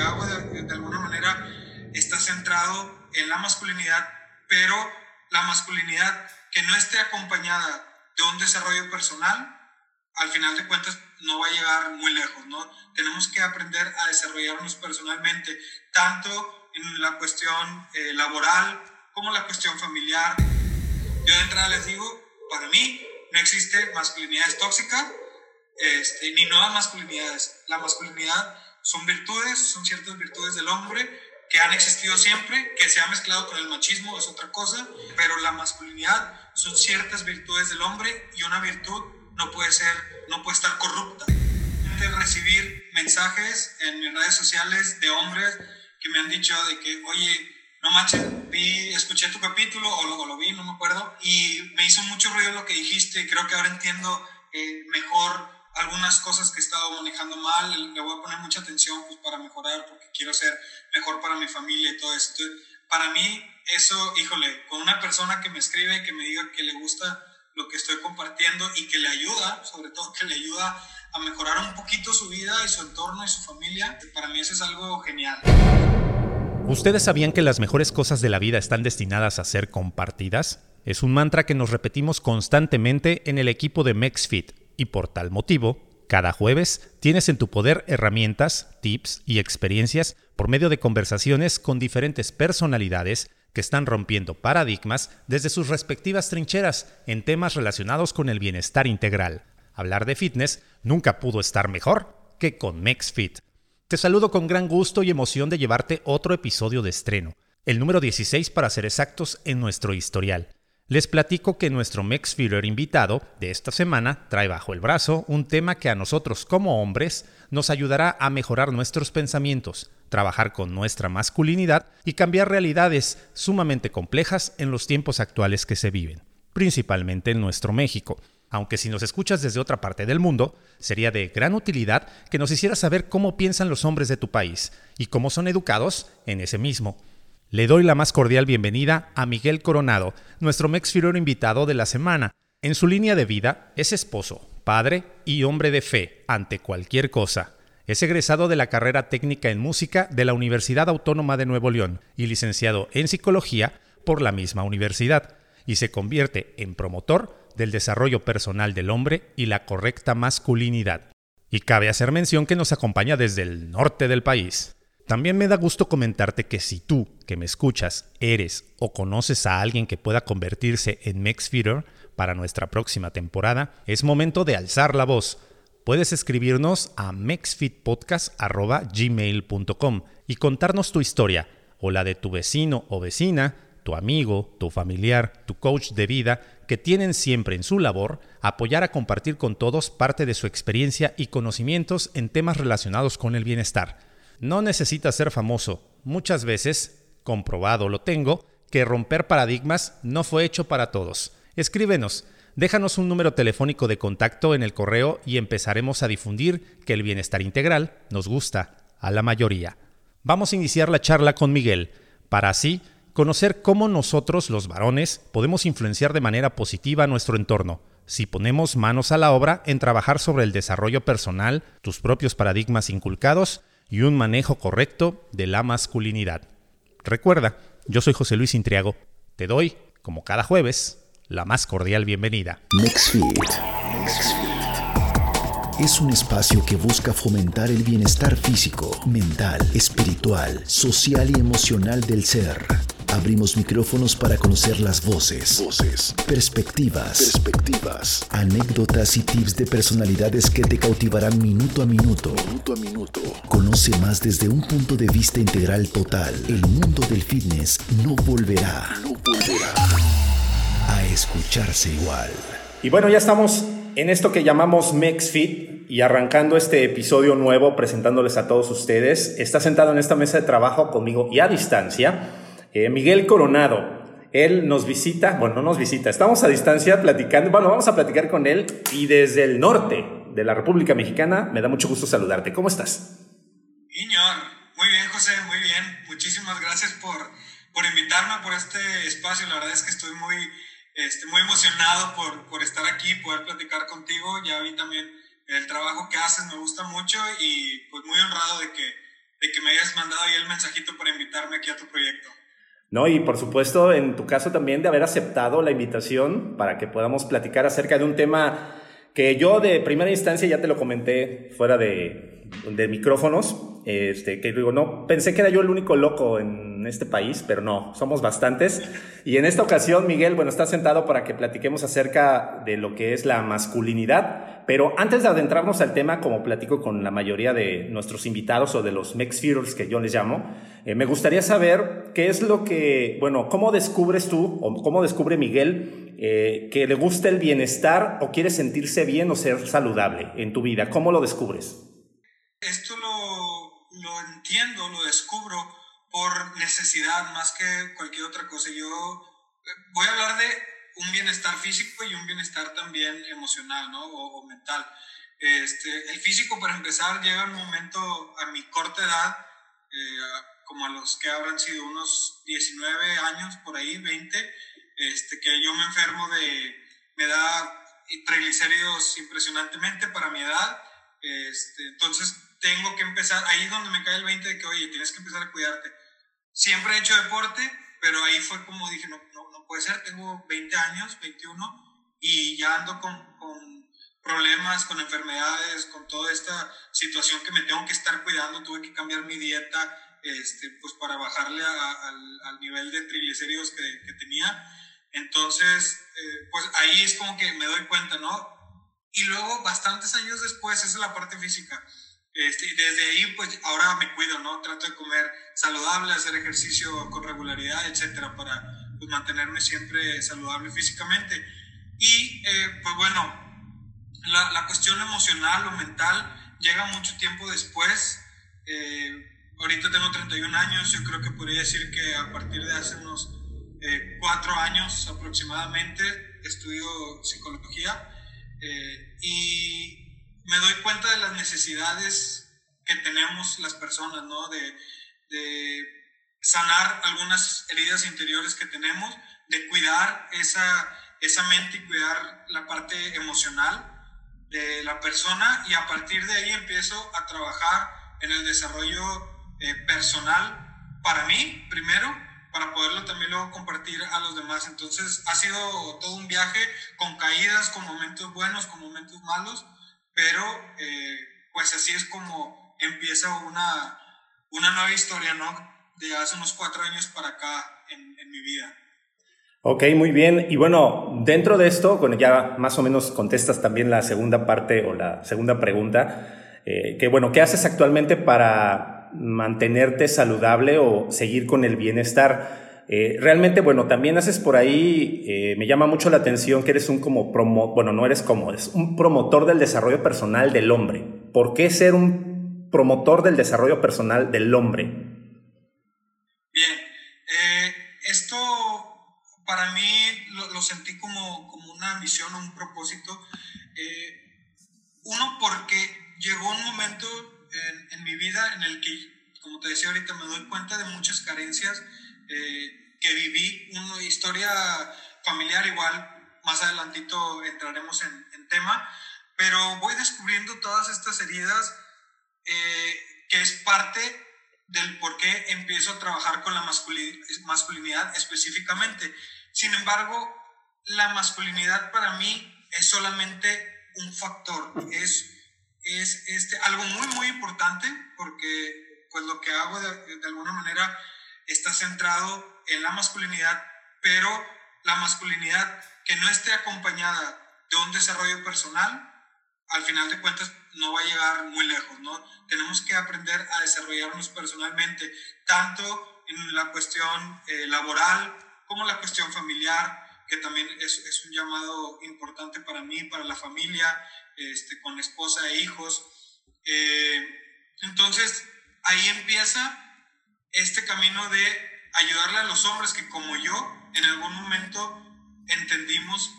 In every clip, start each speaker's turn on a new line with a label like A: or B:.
A: hago de, de alguna manera está centrado en la masculinidad, pero la masculinidad que no esté acompañada de un desarrollo personal, al final de cuentas no va a llegar muy lejos, ¿no? Tenemos que aprender a desarrollarnos personalmente, tanto en la cuestión eh, laboral como la cuestión familiar. Yo de entrada les digo, para mí no existe masculinidad tóxica este, ni nuevas masculinidades. La masculinidad son virtudes, son ciertas virtudes del hombre que han existido siempre, que se ha mezclado con el machismo, es otra cosa, pero la masculinidad son ciertas virtudes del hombre y una virtud no puede ser, no puede estar corrupta. De recibir mensajes en mis redes sociales de hombres que me han dicho de que, oye, no manches, vi, escuché tu capítulo o lo, lo, vi, no me acuerdo, y me hizo mucho ruido lo que dijiste, creo que ahora entiendo eh, mejor algunas cosas que he estado manejando mal, le voy a poner mucha atención pues, para mejorar, porque quiero ser mejor para mi familia y todo eso. Entonces, para mí, eso, híjole, con una persona que me escribe que me diga que le gusta lo que estoy compartiendo y que le ayuda, sobre todo que le ayuda a mejorar un poquito su vida y su entorno y su familia, para mí eso es algo genial.
B: ¿Ustedes sabían que las mejores cosas de la vida están destinadas a ser compartidas? Es un mantra que nos repetimos constantemente en el equipo de MexFit y por tal motivo, cada jueves tienes en tu poder herramientas, tips y experiencias por medio de conversaciones con diferentes personalidades que están rompiendo paradigmas desde sus respectivas trincheras en temas relacionados con el bienestar integral. Hablar de fitness nunca pudo estar mejor que con MexFit. Te saludo con gran gusto y emoción de llevarte otro episodio de estreno, el número 16 para ser exactos en nuestro historial. Les platico que nuestro MexFeeder invitado de esta semana trae bajo el brazo un tema que a nosotros como hombres nos ayudará a mejorar nuestros pensamientos, trabajar con nuestra masculinidad y cambiar realidades sumamente complejas en los tiempos actuales que se viven, principalmente en nuestro México. Aunque si nos escuchas desde otra parte del mundo, sería de gran utilidad que nos hicieras saber cómo piensan los hombres de tu país y cómo son educados en ese mismo. Le doy la más cordial bienvenida a Miguel Coronado, nuestro Mexfiror invitado de la semana. En su línea de vida es esposo, padre y hombre de fe ante cualquier cosa. Es egresado de la carrera técnica en música de la Universidad Autónoma de Nuevo León y licenciado en psicología por la misma universidad, y se convierte en promotor del desarrollo personal del hombre y la correcta masculinidad. Y cabe hacer mención que nos acompaña desde el norte del país. También me da gusto comentarte que si tú, que me escuchas, eres o conoces a alguien que pueda convertirse en MexFeeder para nuestra próxima temporada, es momento de alzar la voz. Puedes escribirnos a mexfitpodcast.gmail.com y contarnos tu historia o la de tu vecino o vecina, tu amigo, tu familiar, tu coach de vida, que tienen siempre en su labor apoyar a compartir con todos parte de su experiencia y conocimientos en temas relacionados con el bienestar. No necesitas ser famoso. Muchas veces, comprobado lo tengo, que romper paradigmas no fue hecho para todos. Escríbenos, déjanos un número telefónico de contacto en el correo y empezaremos a difundir que el bienestar integral nos gusta a la mayoría. Vamos a iniciar la charla con Miguel, para así conocer cómo nosotros, los varones, podemos influenciar de manera positiva nuestro entorno, si ponemos manos a la obra en trabajar sobre el desarrollo personal, tus propios paradigmas inculcados y un manejo correcto de la masculinidad. Recuerda, yo soy José Luis Intriago. Te doy, como cada jueves, la más cordial bienvenida.
C: Es un espacio que busca fomentar el bienestar físico, mental, espiritual, social y emocional del ser Abrimos micrófonos para conocer las voces, voces, perspectivas, perspectivas, anécdotas y tips de personalidades que te cautivarán minuto a minuto. Minuto a minuto. Conoce más desde un punto de vista integral total. El mundo del fitness no volverá, no volverá a escucharse igual.
B: Y bueno, ya estamos en esto que llamamos MexFit y arrancando este episodio nuevo presentándoles a todos ustedes. Está sentado en esta mesa de trabajo conmigo y a distancia eh, Miguel Coronado. Él nos visita, bueno, no nos visita, estamos a distancia platicando, bueno, vamos a platicar con él y desde el norte de la República Mexicana me da mucho gusto saludarte. ¿Cómo estás?
A: Iñor, muy bien, José, muy bien. Muchísimas gracias por, por invitarme por este espacio. La verdad es que estoy muy, este, muy emocionado por, por estar aquí, poder platicar contigo. Ya vi también el trabajo que haces, me gusta mucho y pues muy honrado de que de que me hayas mandado ahí el mensajito para invitarme aquí a tu proyecto.
B: No, y por supuesto, en tu caso también de haber aceptado la invitación para que podamos platicar acerca de un tema que yo de primera instancia ya te lo comenté fuera de, de micrófonos, este, que digo, no, pensé que era yo el único loco en este país, pero no, somos bastantes. Y en esta ocasión, Miguel, bueno, está sentado para que platiquemos acerca de lo que es la masculinidad, pero antes de adentrarnos al tema, como platico con la mayoría de nuestros invitados o de los Mexfeeders que yo les llamo, eh, me gustaría saber qué es lo que, bueno, cómo descubres tú o cómo descubre Miguel eh, que le gusta el bienestar o quiere sentirse bien o ser saludable en tu vida. ¿Cómo lo descubres?
A: Esto lo, lo entiendo, lo descubro por necesidad más que cualquier otra cosa. Yo eh, voy a hablar de un bienestar físico y un bienestar también emocional ¿no? o, mental. Este, el físico, para empezar, llega un momento a mi corta edad, eh, como a los que habrán sido unos 19 años, por ahí, 20, este, que yo me enfermo de, me da triglicéridos impresionantemente para mi edad. Este, entonces tengo que empezar, ahí es donde me cae el 20 de que, oye, tienes que empezar a cuidarte. Siempre he hecho deporte, pero ahí fue como dije, no, no, no puede ser, tengo 20 años, 21, y ya ando con, con problemas, con enfermedades, con toda esta situación que me tengo que estar cuidando, tuve que cambiar mi dieta, este, pues para bajarle al, al, nivel de triglicéridos que, que tenía. Entonces, eh, pues ahí es como que me doy cuenta, ¿no? Y luego, bastantes años después, esa es la parte física. Este, y desde ahí, pues ahora me cuido, ¿no? Trato de comer saludable, hacer ejercicio con regularidad, etcétera, para pues, mantenerme siempre saludable físicamente. Y, eh, pues bueno, la, la, cuestión emocional o mental llega mucho tiempo después. Eh, ahorita tengo 31 años, yo creo que podría decir que a partir de hace unos eh, cuatro años aproximadamente, estudio psicología eh, y me doy cuenta de las necesidades que tenemos las personas, ¿no? De, de sanar algunas heridas interiores que tenemos, de cuidar esa, esa mente y cuidar la parte emocional de la persona y a partir de ahí empiezo a trabajar en el desarrollo eh, personal para mí primero para poderlo también luego compartir a los demás. Entonces ha sido todo un viaje con caídas, con momentos buenos, con momentos malos, pero eh, pues así es como empieza una, una nueva historia, ¿no? De hace unos cuatro años para acá en, en mi vida.
B: Ok, muy bien. Y bueno, dentro de esto, bueno, ya más o menos contestas también la segunda parte o la segunda pregunta, eh, que bueno, ¿qué haces actualmente para mantenerte saludable o seguir con el bienestar. Eh, realmente, bueno, también haces por ahí, eh, me llama mucho la atención que eres un como promo, bueno, no eres como, es un promotor del desarrollo personal del hombre. ¿Por qué ser un promotor del desarrollo personal del hombre?
A: Bien, eh, esto para mí lo, sentí como, como, una misión o un propósito. uno, porque llegó un momento en, mi vida en el que, como te decía ahorita, me doy cuenta de muchas carencias eh, que viví, una historia familiar igual, más adelantito entraremos en, en tema, pero voy descubriendo todas estas heridas eh, que es parte del por qué empiezo a trabajar con la masculinidad específicamente. Sin embargo, la masculinidad para mí es solamente un factor, es es este, algo muy, muy importante porque pues lo que hago de, de, alguna manera está centrado en la masculinidad, pero la masculinidad que no esté acompañada de un desarrollo personal, al final de cuentas no va a llegar muy lejos, ¿no? Tenemos que aprender a desarrollarnos personalmente, tanto en la cuestión eh, laboral como la cuestión familiar, que también es, es, un llamado importante para mí, para la familia, este, con esposa e hijos. Eh, entonces, ahí empieza este camino de ayudarle a los hombres que como yo, en algún momento entendimos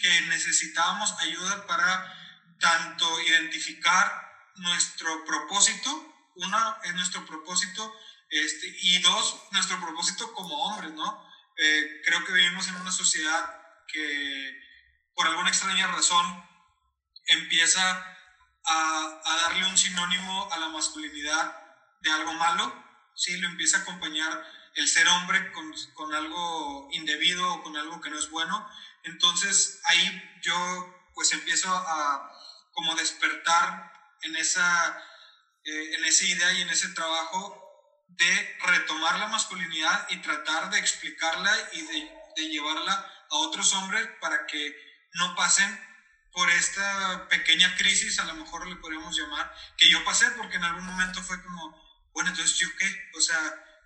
A: que necesitábamos ayuda para tanto identificar nuestro propósito, una es nuestro propósito, este, y dos, nuestro propósito como hombres, ¿no? Eh, creo que vivimos en una sociedad que por alguna extraña razón empieza a, a, darle un sinónimo a la masculinidad de algo malo, sí, lo empieza a acompañar el ser hombre con, con algo indebido o con algo que no es bueno. Entonces ahí yo pues empiezo a como despertar en esa, eh, en esa idea y en ese trabajo de retomar la masculinidad y tratar de explicarla y de, de llevarla a otros hombres para que no pasen por esta pequeña crisis, a lo mejor le podríamos llamar, que yo pasé porque en algún momento fue como, bueno, entonces yo qué, o sea,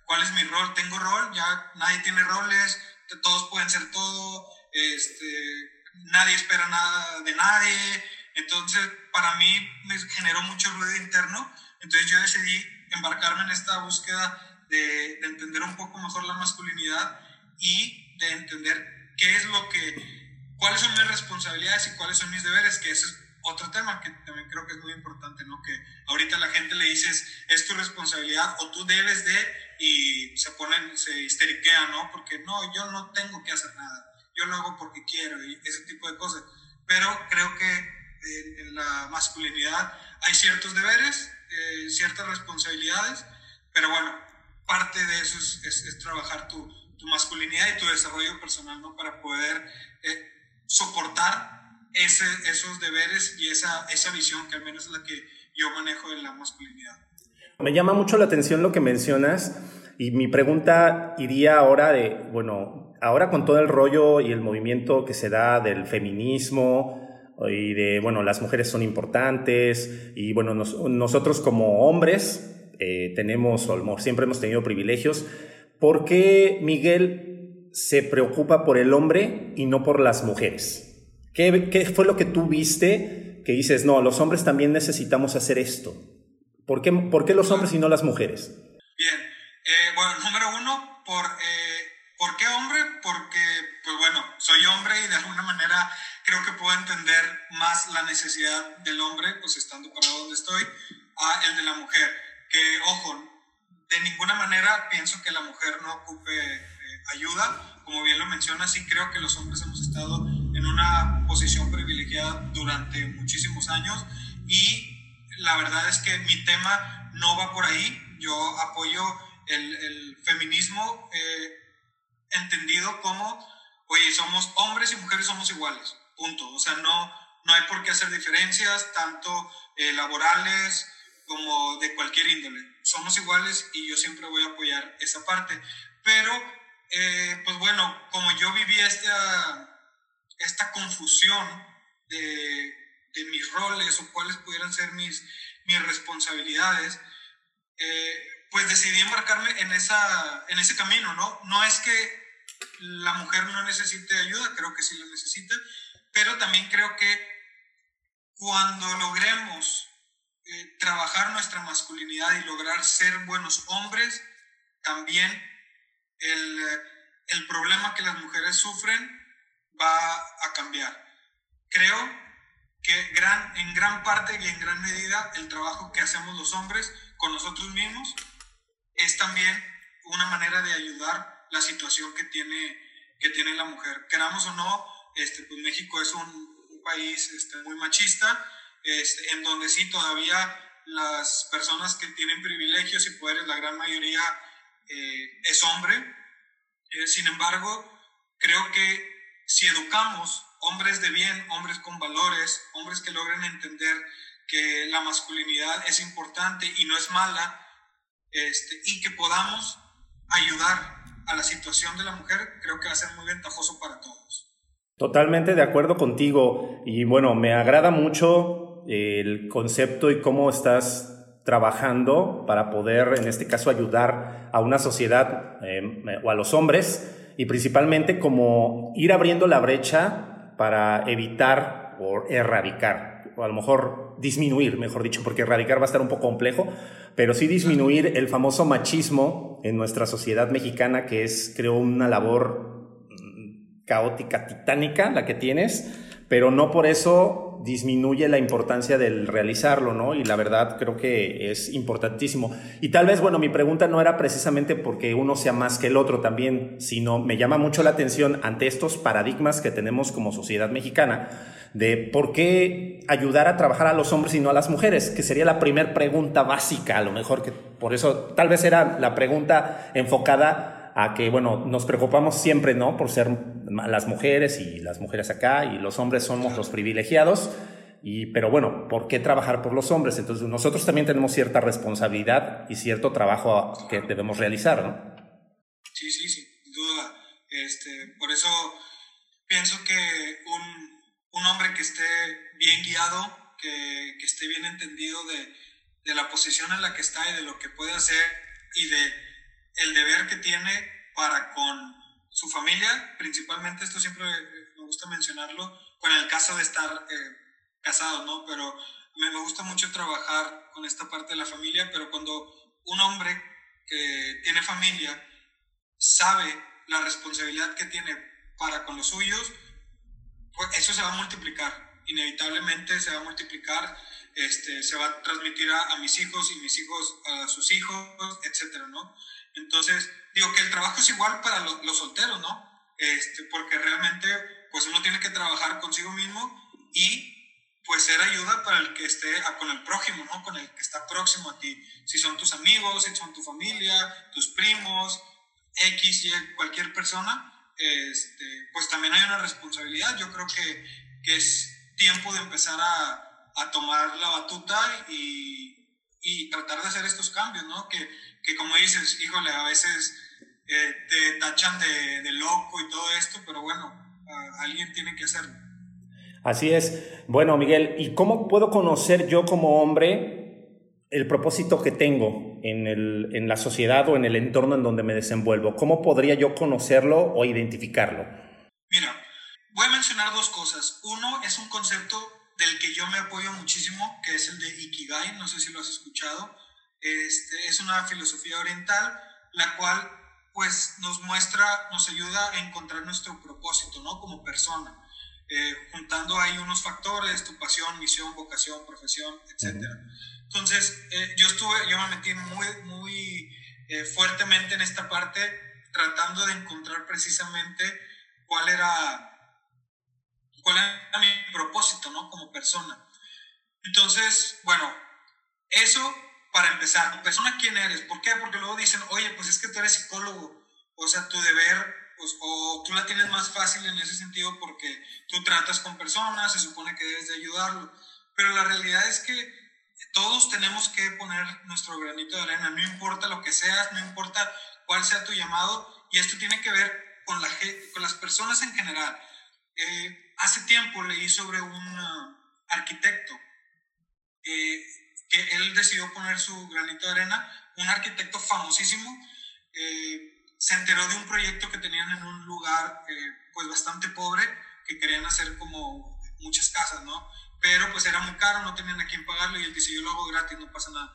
A: ¿cuál es mi rol? ¿Tengo rol? Ya nadie tiene roles, todos pueden ser todo, este, nadie espera nada de nadie, entonces para mí me generó mucho ruido interno, entonces yo decidí embarcarme en esta búsqueda de, de entender un poco mejor la masculinidad y de entender qué es lo que cuáles son mis responsabilidades y cuáles son mis deberes, que ese es otro tema que también creo que es muy importante, ¿no? Que ahorita la gente le dices, es tu responsabilidad o tú debes de, y se ponen, se histeriquean, ¿no? Porque no, yo no tengo que hacer nada, yo lo hago porque quiero y ese tipo de cosas. Pero creo que en, la masculinidad hay ciertos deberes, eh, ciertas responsabilidades, pero bueno, parte de eso es, es, trabajar tu, tu, masculinidad y tu desarrollo personal, ¿no? Para poder... Eh, soportar ese, esos deberes y esa, esa visión que al menos es la que yo manejo de la masculinidad.
B: Me llama mucho la atención lo que mencionas y mi pregunta iría ahora de, bueno, ahora con todo el rollo y el movimiento que se da del feminismo y de, bueno, las mujeres son importantes y, bueno, nosotros como hombres eh, tenemos, o siempre hemos tenido privilegios, ¿por qué, Miguel, se preocupa por el hombre y no por las mujeres. ¿Qué, ¿Qué, fue lo que tú viste que dices, no, los hombres también necesitamos hacer esto? ¿Por qué, por qué los hombres y no las mujeres?
A: Bien, eh, bueno, número uno, por, eh, ¿por qué hombre? Porque, pues bueno, soy hombre y de alguna manera creo que puedo entender más la necesidad del hombre, pues estando para donde estoy, a el de la mujer. Que, ojo, de ninguna manera pienso que la mujer no ocupe ayuda. Como bien lo menciona, sí creo que los hombres hemos estado en una posición privilegiada durante muchísimos años y la verdad es que mi tema no va por ahí. Yo apoyo el, feminismo eh, entendido como, oye, somos hombres y mujeres somos iguales, punto. O sea, no, no hay por qué hacer diferencias, tanto eh, laborales como de cualquier índole. Somos iguales y yo siempre voy a apoyar esa parte. Pero eh, pues bueno, como yo viví esta, esta confusión de, de, mis roles o cuáles pudieran ser mis, mis responsabilidades, eh, pues decidí embarcarme en, esa, en ese camino, ¿no? No es que la mujer no necesite ayuda, creo que sí la necesita, pero también creo que cuando logremos eh, trabajar nuestra masculinidad y lograr ser buenos hombres, también el, el problema que las mujeres sufren va a cambiar. Creo que gran, en gran parte y en gran medida el trabajo que hacemos los hombres con nosotros mismos es también una manera de ayudar la situación que tiene, que tiene la mujer. Queramos o no, este, pues México es un, país este, muy machista, este, en donde sí todavía las personas que tienen privilegios y poderes, la gran mayoría eh, es hombre, eh, sin embargo, creo que si educamos hombres de bien, hombres con valores, hombres que logren entender que la masculinidad es importante y no es mala, este, y que podamos ayudar a la situación de la mujer, creo que va a ser muy ventajoso para todos.
B: Totalmente de acuerdo contigo y bueno, me agrada mucho el concepto y cómo estás trabajando para poder, en este caso, ayudar a una sociedad eh, o a los hombres y principalmente como ir abriendo la brecha para evitar o erradicar, o a lo mejor disminuir, mejor dicho, porque erradicar va a estar un poco complejo, pero sí disminuir el famoso machismo en nuestra sociedad mexicana, que es, creo, una labor mm, caótica, titánica, la que tienes, pero no por eso disminuye la importancia del realizarlo, ¿no? Y la verdad creo que es importantísimo. Y tal vez, bueno, mi pregunta no era precisamente porque uno sea más que el otro también, sino me llama mucho la atención ante estos paradigmas que tenemos como sociedad mexicana de por qué ayudar a trabajar a los hombres y no a las mujeres, que sería la primera pregunta básica, a lo mejor que por eso tal vez era la pregunta enfocada a que, bueno, nos preocupamos siempre, ¿no? Por ser las mujeres y las mujeres acá y los hombres somos los privilegiados. Y, pero bueno, ¿por qué trabajar por los hombres? Entonces nosotros también tenemos cierta responsabilidad y cierto trabajo que debemos realizar, ¿no?
A: Sí, sí, sin duda. Este, por eso pienso que un, un hombre que esté bien guiado, que, que esté bien entendido de, de, la posición en la que está y de lo que puede hacer y de el deber que tiene para con su familia, principalmente esto siempre me gusta mencionarlo, con el caso de estar eh, casado, ¿no? Pero me, gusta mucho trabajar con esta parte de la familia, pero cuando un hombre que tiene familia sabe la responsabilidad que tiene para con los suyos, pues eso se va a multiplicar, inevitablemente se va a multiplicar, este, se va a transmitir a, mis hijos y mis hijos a sus hijos, etcétera, ¿no? Entonces, digo que el trabajo es igual para los, solteros, ¿no? Este, porque realmente, pues uno tiene que trabajar consigo mismo y pues ser ayuda para el que esté con el prójimo, ¿no? Con el que está próximo a ti. Si son tus amigos, si son tu familia, tus primos, X, Y, cualquier persona, este, pues también hay una responsabilidad. Yo creo que, que es tiempo de empezar a, a tomar la batuta y, y, tratar de hacer estos cambios, ¿no? Que, que como dices, híjole, a veces eh, te tachan de, de, loco y todo esto, pero bueno, alguien tiene que hacerlo.
B: Así es. Bueno, Miguel, ¿y cómo puedo conocer yo como hombre el propósito que tengo en, el, en, la sociedad o en el entorno en donde me desenvuelvo? ¿Cómo podría yo conocerlo o identificarlo?
A: Mira, voy a mencionar dos cosas. Uno es un concepto del que yo me apoyo muchísimo, que es el de Ikigai, no sé si lo has escuchado. Este, es una filosofía oriental, la cual pues nos muestra, nos ayuda a encontrar nuestro propósito, ¿no? Como persona. Eh, juntando ahí unos factores, tu pasión, misión, vocación, profesión, etcétera. Entonces, eh, yo estuve, yo me metí muy, muy eh, fuertemente en esta parte, tratando de encontrar precisamente cuál era, cuál era mi propósito, ¿no? Como persona. Entonces, bueno, eso para empezar. ¿Persona quién eres? ¿Por qué? Porque luego dicen, oye, pues es que tú eres psicólogo, o sea, tu deber, pues, o tú la tienes más fácil en ese sentido porque tú tratas con personas, se supone que debes de ayudarlo. Pero la realidad es que todos tenemos que poner nuestro granito de arena, no importa lo que seas, no importa cuál sea tu llamado, y esto tiene que ver con, la, con las personas en general. Eh, hace tiempo leí sobre un uh, arquitecto eh, que él decidió poner su granito de arena, un arquitecto famosísimo, eh, se enteró de un proyecto que tenían en un lugar pues bastante pobre, que querían hacer como muchas casas, ¿no? pero pues era muy caro, no tenían a quién pagarlo y él yo lo hago gratis, no pasa nada.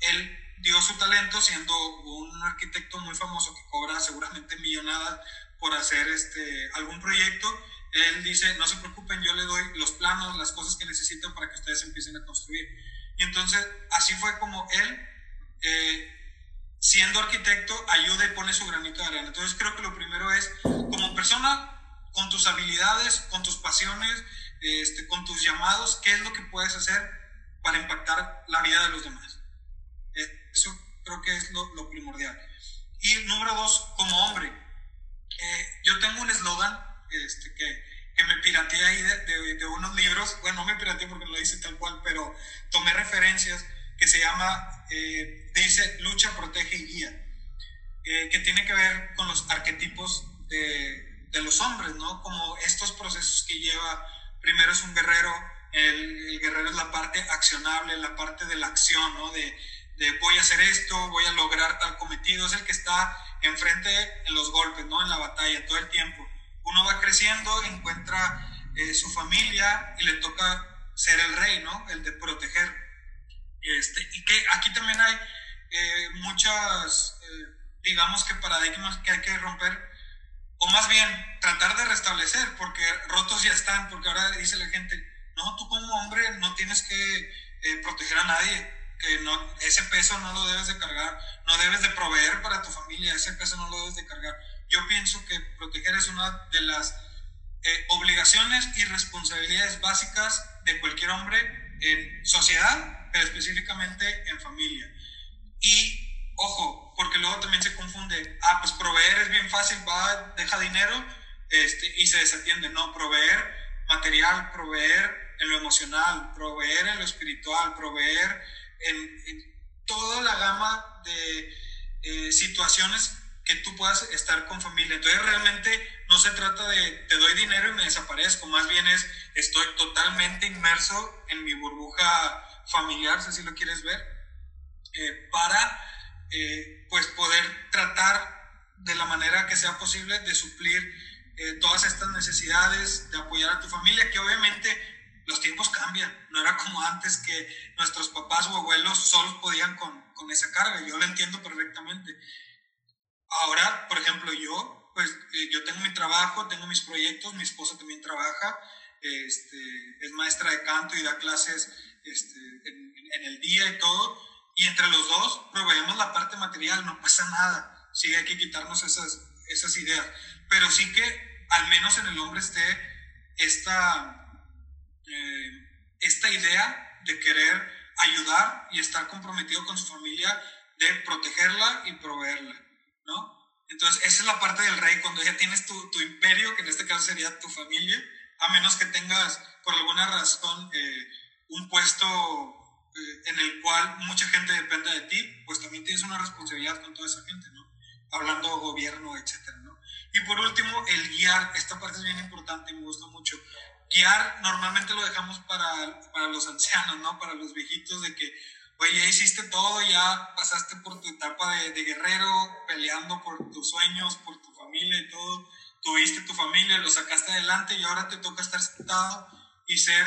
A: Él dio su talento siendo un arquitecto muy famoso que cobra seguramente millonadas por hacer este, algún proyecto. Él dice, no se preocupen, yo le doy los planos, las cosas que necesitan para que ustedes empiecen a construir. Y entonces así fue como él, eh, siendo arquitecto, ayuda y pone su granito de arena. Entonces creo que lo primero es, como persona, con tus habilidades, con tus pasiones, este, con tus llamados, qué es lo que puedes hacer para impactar la vida de los demás. Eso creo que es lo, primordial. Y número dos, como hombre, eh, yo tengo un eslogan este, que, que, me pirateé ahí de, de, unos libros, bueno, no me pirateé porque no lo hice tal cual, pero tomé referencias que se llama, eh, dice, lucha, protege y guía, eh, que tiene que ver con los arquetipos de, de los hombres, ¿no? Como estos procesos que lleva primero es un guerrero, el, guerrero es la parte accionable, la parte de la acción, ¿no? De, de, voy a hacer esto, voy a lograr tal cometido, es el que está enfrente en los golpes, ¿no? En la batalla, todo el tiempo. Uno va creciendo, encuentra eh, su familia y le toca ser el rey, ¿no? El de proteger. Este, y que aquí también hay eh, muchas, eh, digamos que paradigmas que hay que romper o más bien tratar de restablecer, porque rotos ya están, porque ahora dice la gente, no, tú como hombre no tienes que eh, proteger a nadie, que no, ese peso no lo debes de cargar, no debes de proveer para tu familia, ese peso no lo debes de cargar. Yo pienso que proteger es una de las eh, obligaciones y responsabilidades básicas de cualquier hombre en sociedad, pero específicamente en familia. Y, ojo, porque luego también se confunde, ah, pues proveer es bien fácil, va, deja dinero este, y se desatiende. No, proveer material, proveer en lo emocional, proveer en lo espiritual, proveer en, toda la gama de eh, situaciones que tú puedas estar con familia. Entonces realmente no se trata de te doy dinero y me desaparezco, más bien es estoy totalmente inmerso en mi burbuja familiar, si así lo quieres ver, eh, para eh, pues poder tratar de la manera que sea posible de suplir todas estas necesidades, de apoyar a tu familia, que obviamente los tiempos cambian. No era como antes que nuestros papás o abuelos solos podían con, con esa carga. Yo lo entiendo perfectamente. Ahora, por ejemplo, yo, pues eh, yo tengo mi trabajo, tengo mis proyectos, mi esposa también trabaja, este, es maestra de canto y da clases este, en, en, el día y todo. Y entre los dos proveemos la parte material, no pasa nada. Sí, hay que quitarnos esas, esas ideas. Pero sí que al menos en el hombre esté esta eh, esta idea de querer ayudar y estar comprometido con su familia, de protegerla y proveerla, ¿no? Entonces, esa es la parte del rey, cuando ya tienes tu, tu imperio, que en este caso sería tu familia, a menos que tengas por alguna razón eh, un puesto eh, en el cual mucha gente dependa de ti, pues también tienes una responsabilidad con toda esa gente, ¿no? Hablando gobierno, etcétera, ¿no? Y por último, el guiar, esta parte es bien importante y me gusta mucho guiar normalmente lo dejamos para, para los ancianos, ¿no? Para los viejitos de que, oye, ya hiciste todo, ya pasaste por tu etapa de, de, guerrero, peleando por tus sueños, por tu familia y todo, tuviste tu familia, lo sacaste adelante y ahora te toca estar sentado y ser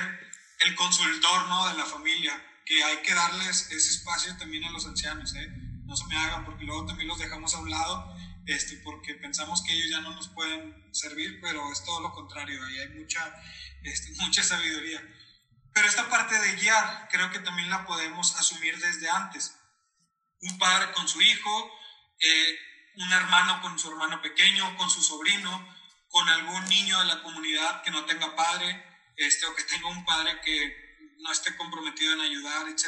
A: el consultor, ¿no? De la familia, que hay que darles ese espacio también a los ancianos, ¿eh? No se me hagan porque luego también los dejamos a un lado este, porque pensamos que ellos ya no nos pueden servir, pero es todo lo contrario, ahí hay mucha, este, mucha sabiduría. Pero esta parte de guiar creo que también la podemos asumir desde antes. Un padre con su hijo, eh, un hermano con su hermano pequeño, con su sobrino, con algún niño de la comunidad que no tenga padre, este, o que tenga un padre que no esté comprometido en ayudar, etc.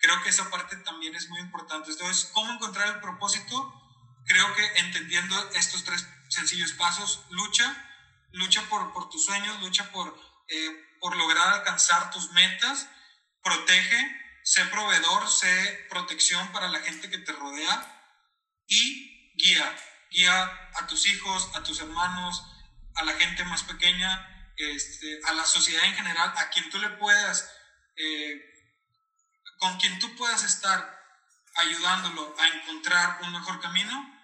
A: Creo que esa parte también es muy importante. Entonces, ¿cómo encontrar el propósito? creo que entendiendo estos tres sencillos pasos, lucha, lucha por, por tus sueños, lucha por, eh, por lograr alcanzar tus metas, protege, sé proveedor, sé protección para la gente que te rodea y guía, guía a tus hijos, a tus hermanos, a la gente más pequeña, este, a la sociedad en general, a quien tú le puedas, eh, con quien tú puedas estar ayudándolo a encontrar un mejor camino,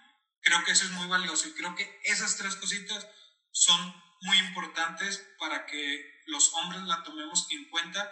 A: Creo que eso es muy valioso y creo que esas tres cositas son muy importantes para que los hombres la tomemos en cuenta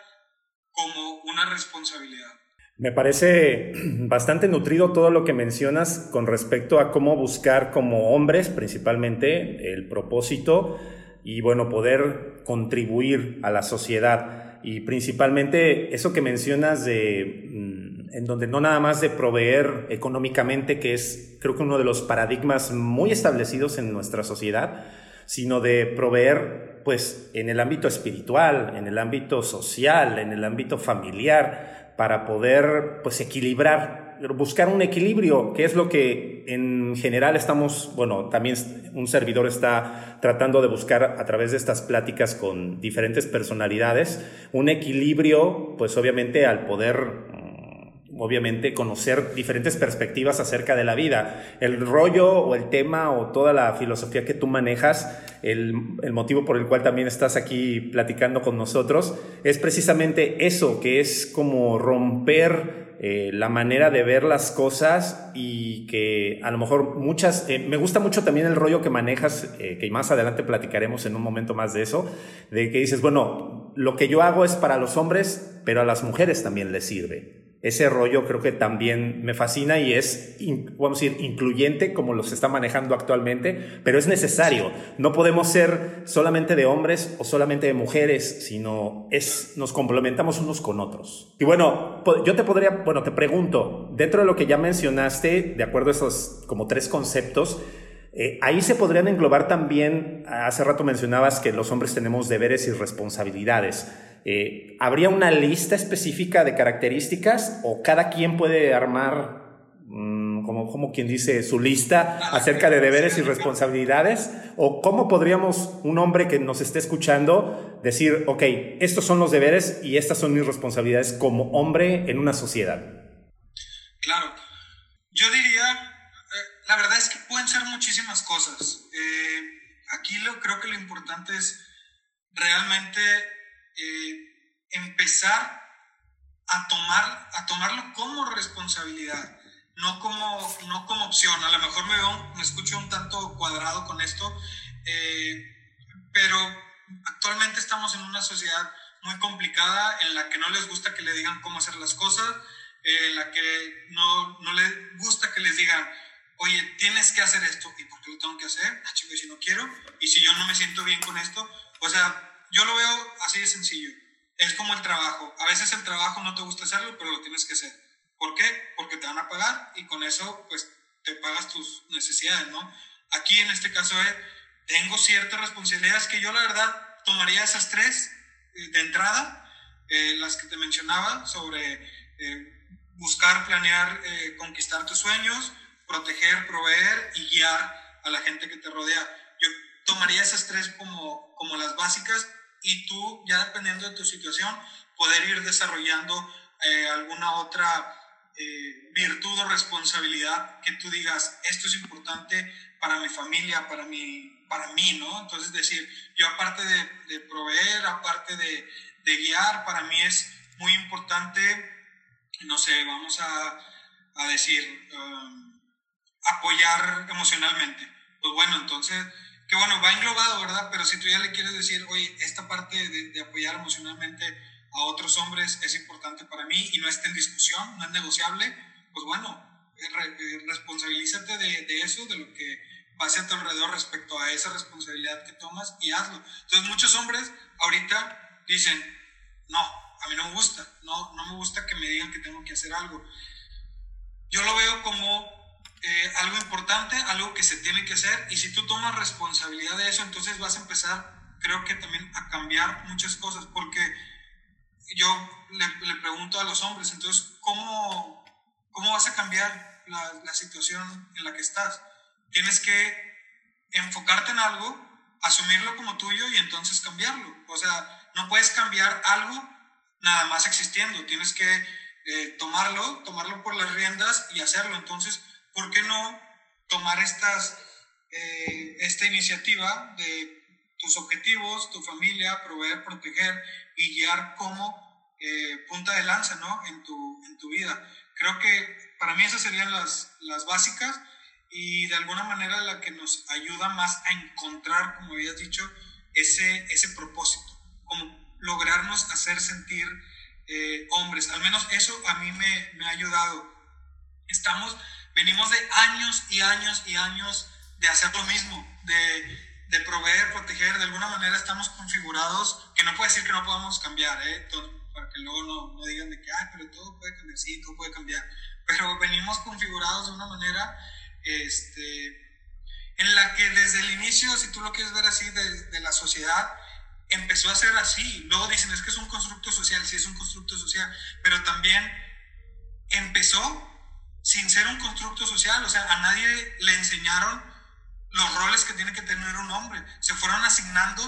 A: como una responsabilidad.
B: Me parece bastante nutrido todo lo que mencionas con respecto a cómo buscar como hombres principalmente el propósito y bueno, poder contribuir a la sociedad. Y principalmente eso que mencionas de mm, en donde no nada más de proveer económicamente, que es creo que uno de los paradigmas muy establecidos en nuestra sociedad, sino de proveer pues en el ámbito espiritual, en el ámbito social, en el ámbito familiar, para poder pues equilibrar, buscar un equilibrio, que es lo que en general estamos, bueno, también un servidor está tratando de buscar a través de estas pláticas con diferentes personalidades, un equilibrio pues obviamente al poder obviamente conocer diferentes perspectivas acerca de la vida. El rollo o el tema o toda la filosofía que tú manejas, el, motivo por el cual también estás aquí platicando con nosotros, es precisamente eso, que es como romper eh, la manera de ver las cosas y que a lo mejor muchas, eh, me gusta mucho también el rollo que manejas, eh, que más adelante platicaremos en un momento más de eso, de que dices, bueno, lo que yo hago es para los hombres, pero a las mujeres también les sirve ese rollo creo que también me fascina y es, vamos a decir, incluyente como los está manejando actualmente, pero es necesario. No podemos ser solamente de hombres o solamente de mujeres, sino es, nos complementamos unos con otros. Y bueno, yo te podría, bueno, te pregunto, dentro de lo que ya mencionaste, de acuerdo a esos como tres conceptos, eh, ahí se podrían englobar también, hace rato mencionabas que los hombres tenemos deberes y responsabilidades. Eh, ¿Habría una lista específica de características o cada quien puede armar mm, como, como quien dice, su lista acerca de deberes y responsabilidades? ¿O cómo podríamos, un hombre que nos esté escuchando, decir, ok, estos son los deberes y estas son mis responsabilidades como hombre en una sociedad?
A: Claro, yo diría, eh, la verdad es que pueden ser muchísimas cosas. Eh, aquí lo, creo que lo importante es realmente eh, empezar a, tomar, a tomarlo como responsabilidad, no como, no como opción. A lo mejor me, veo, me escucho un tanto cuadrado con esto, eh, pero actualmente estamos en una sociedad muy complicada en la que no les gusta que le digan cómo hacer las cosas, eh, en la que no, no les gusta que les digan, oye, tienes que hacer esto, ¿y por qué lo tengo que hacer? Ah, chico, si no quiero, y si yo no me siento bien con esto, o sea, yo lo veo así de sencillo es como el trabajo. A veces el trabajo no te gusta hacerlo, pero lo tienes que hacer. ¿Por qué? Porque te van a pagar y con eso, pues, te pagas tus necesidades, ¿no? Aquí en este caso es, eh, tengo ciertas responsabilidades que yo la verdad tomaría esas tres eh, de entrada, eh, las que te mencionaba, sobre buscar, planear, conquistar tus sueños, proteger, proveer y guiar a la gente que te rodea. Yo tomaría esas tres como, como las básicas y tú, ya dependiendo de tu situación, poder ir desarrollando eh, alguna otra eh, virtud o responsabilidad que tú digas, esto es importante para mi familia, para mi, para mí, ¿no? Entonces decir, yo aparte de, proveer, aparte de, de, guiar, para mí es muy importante, no sé, vamos a, a decir, um, apoyar emocionalmente. Pues bueno, entonces que bueno, va englobado, ¿verdad? Pero si tú ya le quieres decir, oye, esta parte de, apoyar emocionalmente a otros hombres es importante para mí y no está en discusión, no es negociable, pues bueno, eh, eh, responsabilízate de, de, eso, de lo que pase a tu alrededor respecto a esa responsabilidad que tomas y hazlo. Entonces muchos hombres ahorita dicen, no, a mí no me gusta, no, no me gusta que me digan que tengo que hacer algo. Yo lo veo como eh, algo importante, algo que se tiene que hacer, y si tú tomas responsabilidad de eso, entonces vas a empezar, creo que también a cambiar muchas cosas, porque yo le, pregunto a los hombres, entonces, ¿cómo, cómo vas a cambiar la, la situación en la que estás? Tienes que enfocarte en algo, asumirlo como tuyo y entonces cambiarlo. O sea, no puedes cambiar algo nada más existiendo, tienes que eh, tomarlo, tomarlo por las riendas y hacerlo. Entonces, ¿por qué no tomar estas, eh, esta iniciativa de tus objetivos, tu familia, proveer, proteger y guiar como eh, punta de lanza ¿no? en, tu, en tu vida? Creo que para mí esas serían las, las básicas y de alguna manera la que nos ayuda más a encontrar, como habías dicho, ese, ese propósito, como lograrnos hacer sentir eh, hombres. Al menos eso a mí me, me ha ayudado. Estamos Venimos de años y años y años de hacer lo mismo, de, de proveer, proteger. De alguna manera estamos configurados, que no puede decir que no podamos cambiar, ¿eh? para que luego no, no, digan de que, ay, pero todo puede cambiar, sí, todo puede cambiar. Pero venimos configurados de una manera este, en la que desde el inicio, si tú lo quieres ver así, de, de la sociedad, empezó a ser así. Luego dicen, es que es un constructo social, sí es un constructo social, pero también empezó sin ser un constructo social, o sea, a nadie le enseñaron los roles que tiene que tener un hombre, se fueron asignando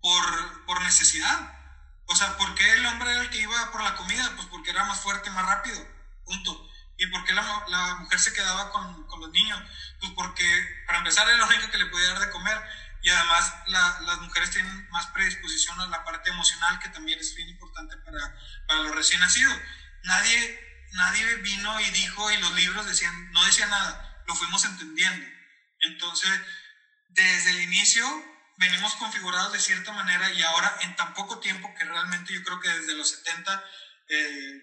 A: por, por necesidad. O sea, ¿por qué el hombre era el que iba por la comida? Pues porque era más fuerte, más rápido, punto. ¿Y por qué la, la mujer se quedaba con, con, los niños? Pues porque, para empezar, era lo único que le podía dar de comer. Y además, la, las mujeres tienen más predisposición a la parte emocional, que también es bien importante para, para los recién nacidos. Nadie nadie vino y dijo, y los libros decían, no decía nada, lo fuimos entendiendo. Entonces, desde el inicio venimos configurados de cierta manera y ahora en tan poco tiempo que realmente yo creo que desde los 70, eh,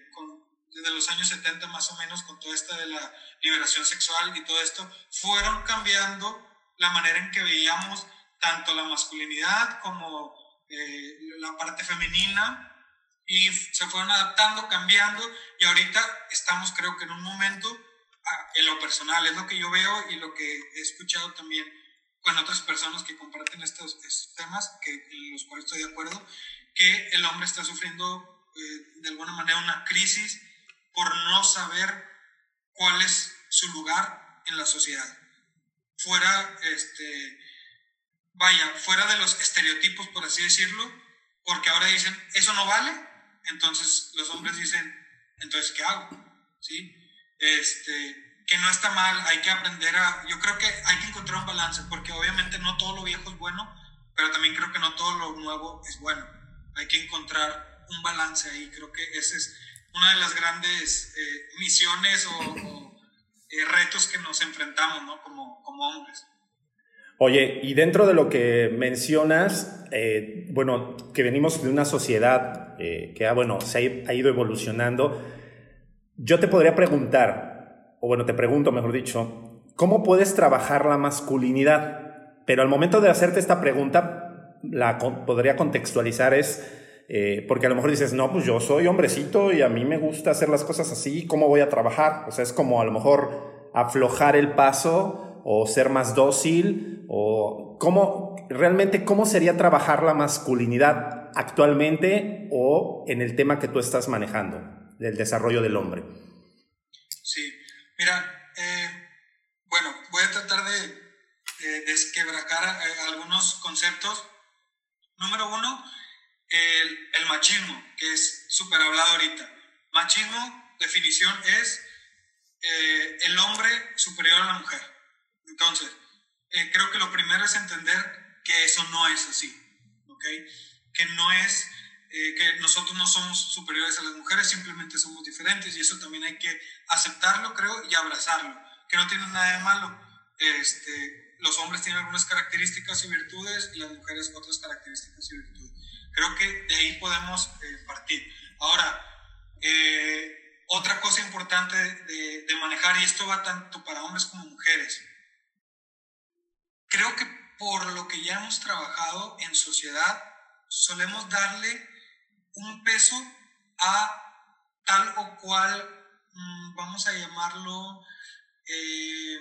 A: desde los años 70 más o menos, con toda esta de la liberación sexual y todo esto, fueron cambiando la manera en que veíamos tanto la masculinidad como eh, la parte femenina y se fueron adaptando, cambiando y ahorita estamos creo que en un momento, en lo personal, es lo que yo veo y lo que he escuchado también con otras personas que comparten estos, temas, que, en los cuales estoy de acuerdo, que el hombre está sufriendo eh, de alguna manera una crisis por no saber cuál es su lugar en la sociedad. Fuera, este, vaya, fuera de los estereotipos, por así decirlo, porque ahora dicen, eso no vale, entonces los hombres dicen, entonces, ¿qué hago? ¿Sí? Este, que no está mal, hay que aprender a, yo creo que hay que encontrar un balance, porque obviamente no todo lo viejo es bueno, pero también creo que no todo lo nuevo es bueno. Hay que encontrar un balance ahí, creo que esa es una de las grandes eh, misiones o, eh, retos que nos enfrentamos, ¿no? Como, como hombres.
B: Oye, y dentro de lo que mencionas, eh, bueno, que venimos de una sociedad eh, que ha, bueno, se ha, ido evolucionando, yo te podría preguntar, o bueno, te pregunto, mejor dicho, ¿cómo puedes trabajar la masculinidad? Pero al momento de hacerte esta pregunta, la podría contextualizar es, eh, porque a lo mejor dices, no, pues yo soy hombrecito y a mí me gusta hacer las cosas así, ¿cómo voy a trabajar? O sea, es como a lo mejor aflojar el paso o ser más dócil o cómo realmente cómo sería trabajar la masculinidad actualmente o en el tema que tú estás manejando del desarrollo del hombre.
A: Sí, mira, eh, bueno, voy a tratar de, desquebracar eh, algunos conceptos. Número uno, el, el machismo, que es súper hablado ahorita. Machismo, definición, es eh, el hombre superior a la mujer. Entonces, eh, creo que lo primero es entender que eso no es así, ¿ok? Que no es, eh, que nosotros no somos superiores a las mujeres, simplemente somos diferentes y eso también hay que aceptarlo, creo, y abrazarlo, que no tiene nada de malo. Este, los hombres tienen algunas características y virtudes y las mujeres otras características y virtudes. Creo que de ahí podemos eh, partir. Ahora, otra cosa importante de, de manejar, y esto va tanto para hombres como mujeres, Creo que por lo que ya hemos trabajado en sociedad, solemos darle un peso a tal o cual, mm, vamos a llamarlo, eh,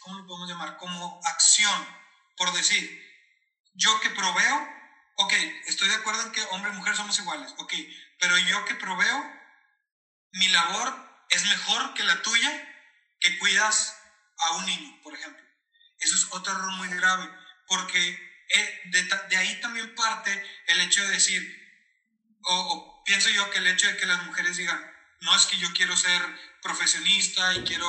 A: ¿cómo lo podemos llamar? Como acción, por decir, yo que proveo, ok, estoy de acuerdo en que hombre y mujer somos iguales, ok, pero yo que proveo, mi labor es mejor que la tuya que cuidas a un niño, por ejemplo. Eso es otro error muy grave, porque eh, de, ahí también parte el hecho de decir, o, pienso yo que el hecho de que las mujeres digan, no es que yo quiero ser profesionista y quiero,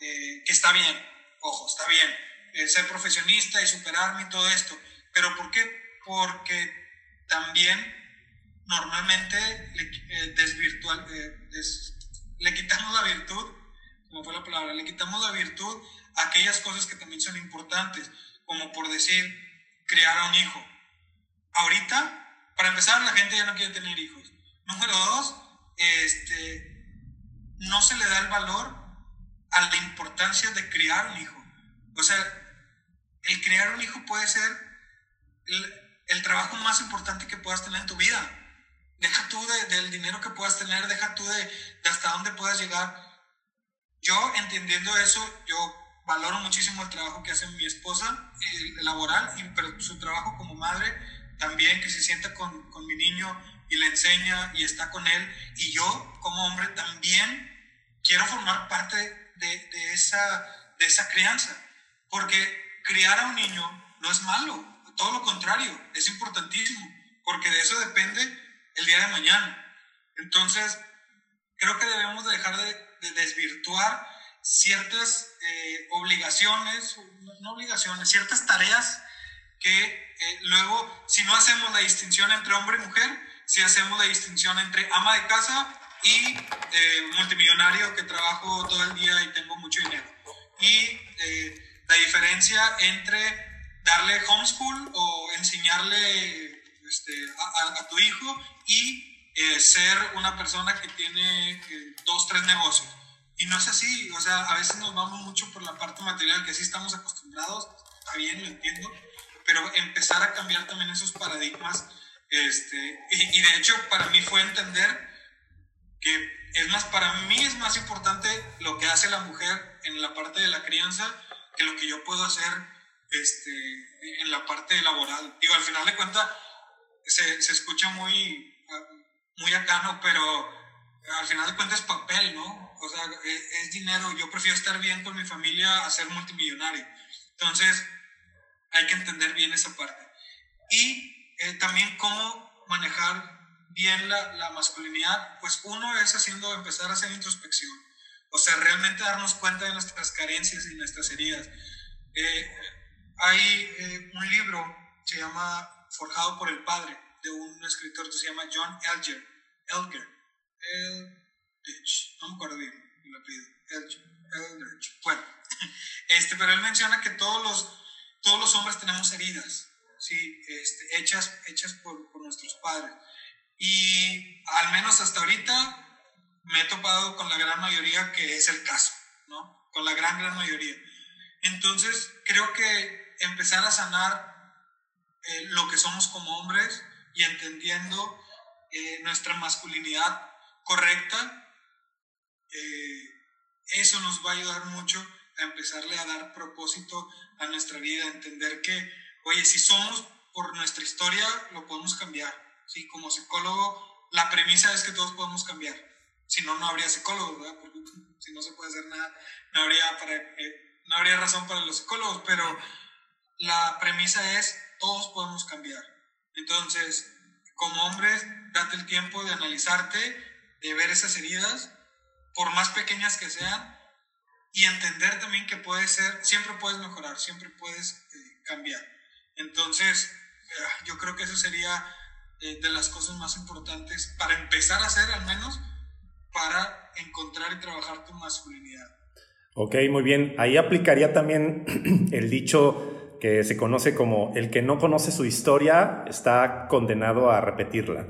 A: eh, que está bien, ojo, está bien, eh, ser profesionista y superarme y todo esto, pero ¿por qué? Porque también normalmente le, desvirtual, le quitamos la virtud, como fue la palabra, le quitamos la virtud aquellas cosas que también son importantes, como por decir, criar a un hijo. Ahorita, para empezar, la gente ya no quiere tener hijos. Número dos, este, no se le da el valor a la importancia de criar un hijo. O sea, el criar un hijo puede ser el, trabajo más importante que puedas tener en tu vida. Deja tú del dinero que puedas tener, deja tú de, de hasta dónde puedas llegar. Yo entendiendo eso, yo valoro muchísimo el trabajo que hace mi esposa, el laboral, y, pero su trabajo como madre también, que se sienta con, con, mi niño y le enseña y está con él. Y yo como hombre también quiero formar parte de, de, esa, de esa crianza, porque criar a un niño no es malo, todo lo contrario, es importantísimo, porque de eso depende el día de mañana. Entonces, creo que debemos dejar de, de desvirtuar ciertas eh, obligaciones, no obligaciones, ciertas tareas que eh, luego, si no hacemos la distinción entre hombre y mujer, si hacemos la distinción entre ama de casa y eh, multimillonario que trabajo todo el día y tengo mucho dinero. Y la diferencia entre darle homeschool o enseñarle este, a, a, tu hijo y ser una persona que tiene dos, tres negocios. Y no es así, o sea, a veces nos vamos mucho por la parte material, que sí estamos acostumbrados, está bien, lo entiendo, pero empezar a cambiar también esos paradigmas, este, y, de hecho para mí fue entender que es más, para mí es más importante lo que hace la mujer en la parte de la crianza que lo que yo puedo hacer este, en la parte laboral. Digo, al final de cuentas, se, se escucha muy, muy acano, pero al final de cuentas es papel, ¿no? O sea, es, dinero, yo prefiero estar bien con mi familia a ser multimillonario. Entonces, hay que entender bien esa parte. Y eh, también cómo manejar bien la, la, masculinidad, pues uno es haciendo, empezar a hacer introspección, o sea, realmente darnos cuenta de nuestras carencias y nuestras heridas. Eh, hay eh, un libro, se llama Forjado por el Padre, de un escritor que se llama John Elger. Elger. Eldridge, no me acuerdo bien el apellido. Eldridge. Bueno, este, pero él menciona que todos los, todos los hombres tenemos heridas, ¿sí? Este, hechas, hechas por, por nuestros padres. Y al menos hasta ahorita me he topado con la gran mayoría que es el caso, ¿no? Con la gran, gran mayoría. Entonces, creo que empezar a sanar eh, lo que somos como hombres y entendiendo eh, nuestra masculinidad correcta, eh, eso nos va a ayudar mucho a empezarle a dar propósito a nuestra vida, a entender que, oye, si somos por nuestra historia, lo podemos cambiar. ¿sí? Como psicólogo, la premisa es que todos podemos cambiar. Si no, no habría psicólogos, ¿verdad? Porque si no se puede hacer nada, no habría, para, no habría razón para los psicólogos, pero la premisa es todos podemos cambiar. Entonces, como hombres, date el tiempo de analizarte, de ver esas heridas, por más pequeñas que sean, y entender también que puede ser, siempre puedes mejorar, siempre puedes eh, cambiar. Entonces, eh, yo creo que eso sería eh, de las cosas más importantes para empezar a hacer, al menos, para encontrar y trabajar tu masculinidad.
B: Ok, muy bien. Ahí aplicaría también el dicho que se conoce como el que no conoce su historia está condenado a repetirla.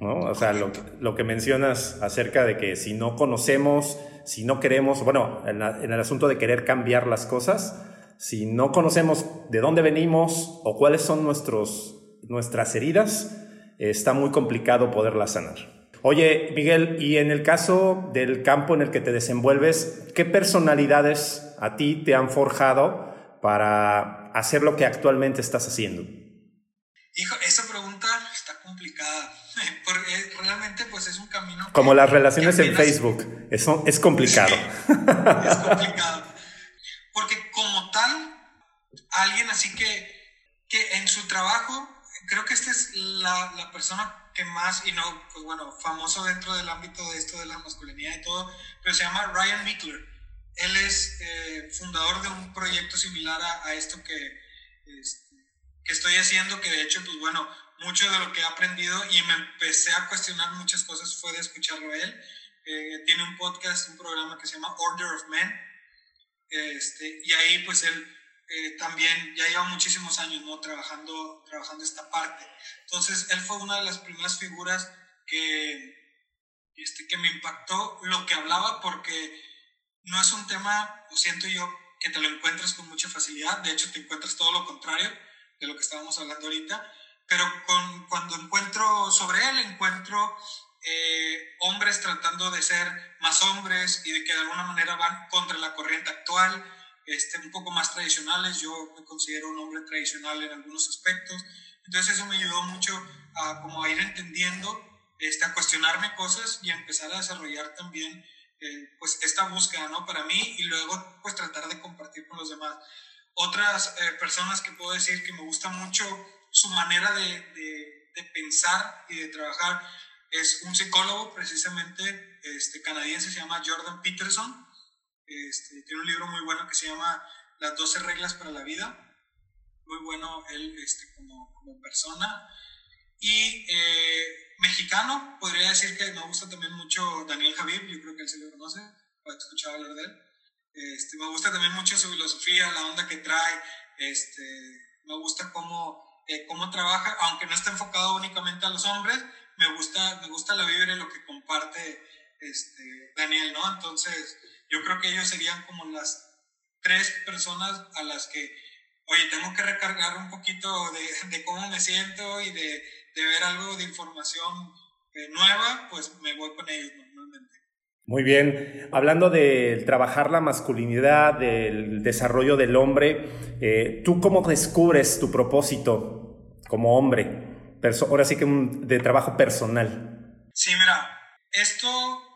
B: ¿No? O sea, lo, lo, que mencionas acerca de que si no conocemos, si no queremos, bueno, en, en, el asunto de querer cambiar las cosas, si no conocemos de dónde venimos o cuáles son nuestros, nuestras heridas, está muy complicado poderlas sanar. Oye, Miguel, y en el caso del campo en el que te desenvuelves, ¿qué personalidades a ti te han forjado para hacer lo que actualmente estás haciendo?
A: Hijo, esa pregunta está complicada, porque realmente pues es un camino...
B: Como las relaciones en Facebook, eso es complicado.
A: es complicado. Porque como tal, alguien así que, que en su trabajo, creo que esta es la, la persona que más, y no, pues bueno, famoso dentro del ámbito de esto de la masculinidad y todo, pero se llama Ryan Mickler. Él es eh, fundador de un proyecto similar a, esto que, este, que estoy haciendo, que de hecho, pues bueno, mucho de lo que he aprendido y me empecé a cuestionar muchas cosas fue de escucharlo a él. Eh, tiene un podcast, un programa que se llama Order of Men, este, y ahí pues él eh, también ya lleva muchísimos años ¿no? trabajando, trabajando esta parte. Entonces, él fue una de las primeras figuras que, este, que me impactó lo que hablaba porque no es un tema, lo siento yo, que te lo encuentres con mucha facilidad. De hecho, te encuentras todo lo contrario de lo que estábamos hablando ahorita. Pero con, cuando encuentro sobre él, encuentro eh, hombres tratando de ser más hombres y de que de alguna manera van contra la corriente actual este, un poco más tradicionales. Yo me considero un hombre tradicional en algunos aspectos. Entonces eso me ayudó mucho a, como a ir entendiendo, este, a cuestionarme cosas y a empezar a desarrollar también eh, pues esta búsqueda ¿no? para mí y luego pues tratar de compartir con los demás. Otras eh, personas que puedo decir que me gusta mucho su manera de, de, de, pensar y de trabajar es un psicólogo precisamente este, canadiense, se llama Jordan Peterson este, tiene un libro muy bueno que se llama Las 12 reglas para la vida. Muy bueno él este, como, como persona. Y eh, mexicano, podría decir que me gusta también mucho Daniel Javier, yo creo que él se lo conoce, o ha escuchado hablar de él. Este, me gusta también mucho su filosofía, la onda que trae, este, me gusta cómo, eh, cómo trabaja, aunque no está enfocado únicamente a los hombres, me gusta, me gusta la vibra y lo que comparte este, Daniel, ¿no? Entonces, yo creo que ellos serían como las tres personas a las que, oye, tengo que recargar un poquito de, cómo me siento y de, ver algo de información eh, nueva, pues me voy con ellos normalmente.
B: Muy bien. Hablando de trabajar la masculinidad, del desarrollo del hombre, eh, ¿tú cómo descubres tu propósito como hombre? ahora sí que de trabajo personal.
A: Sí, mira, esto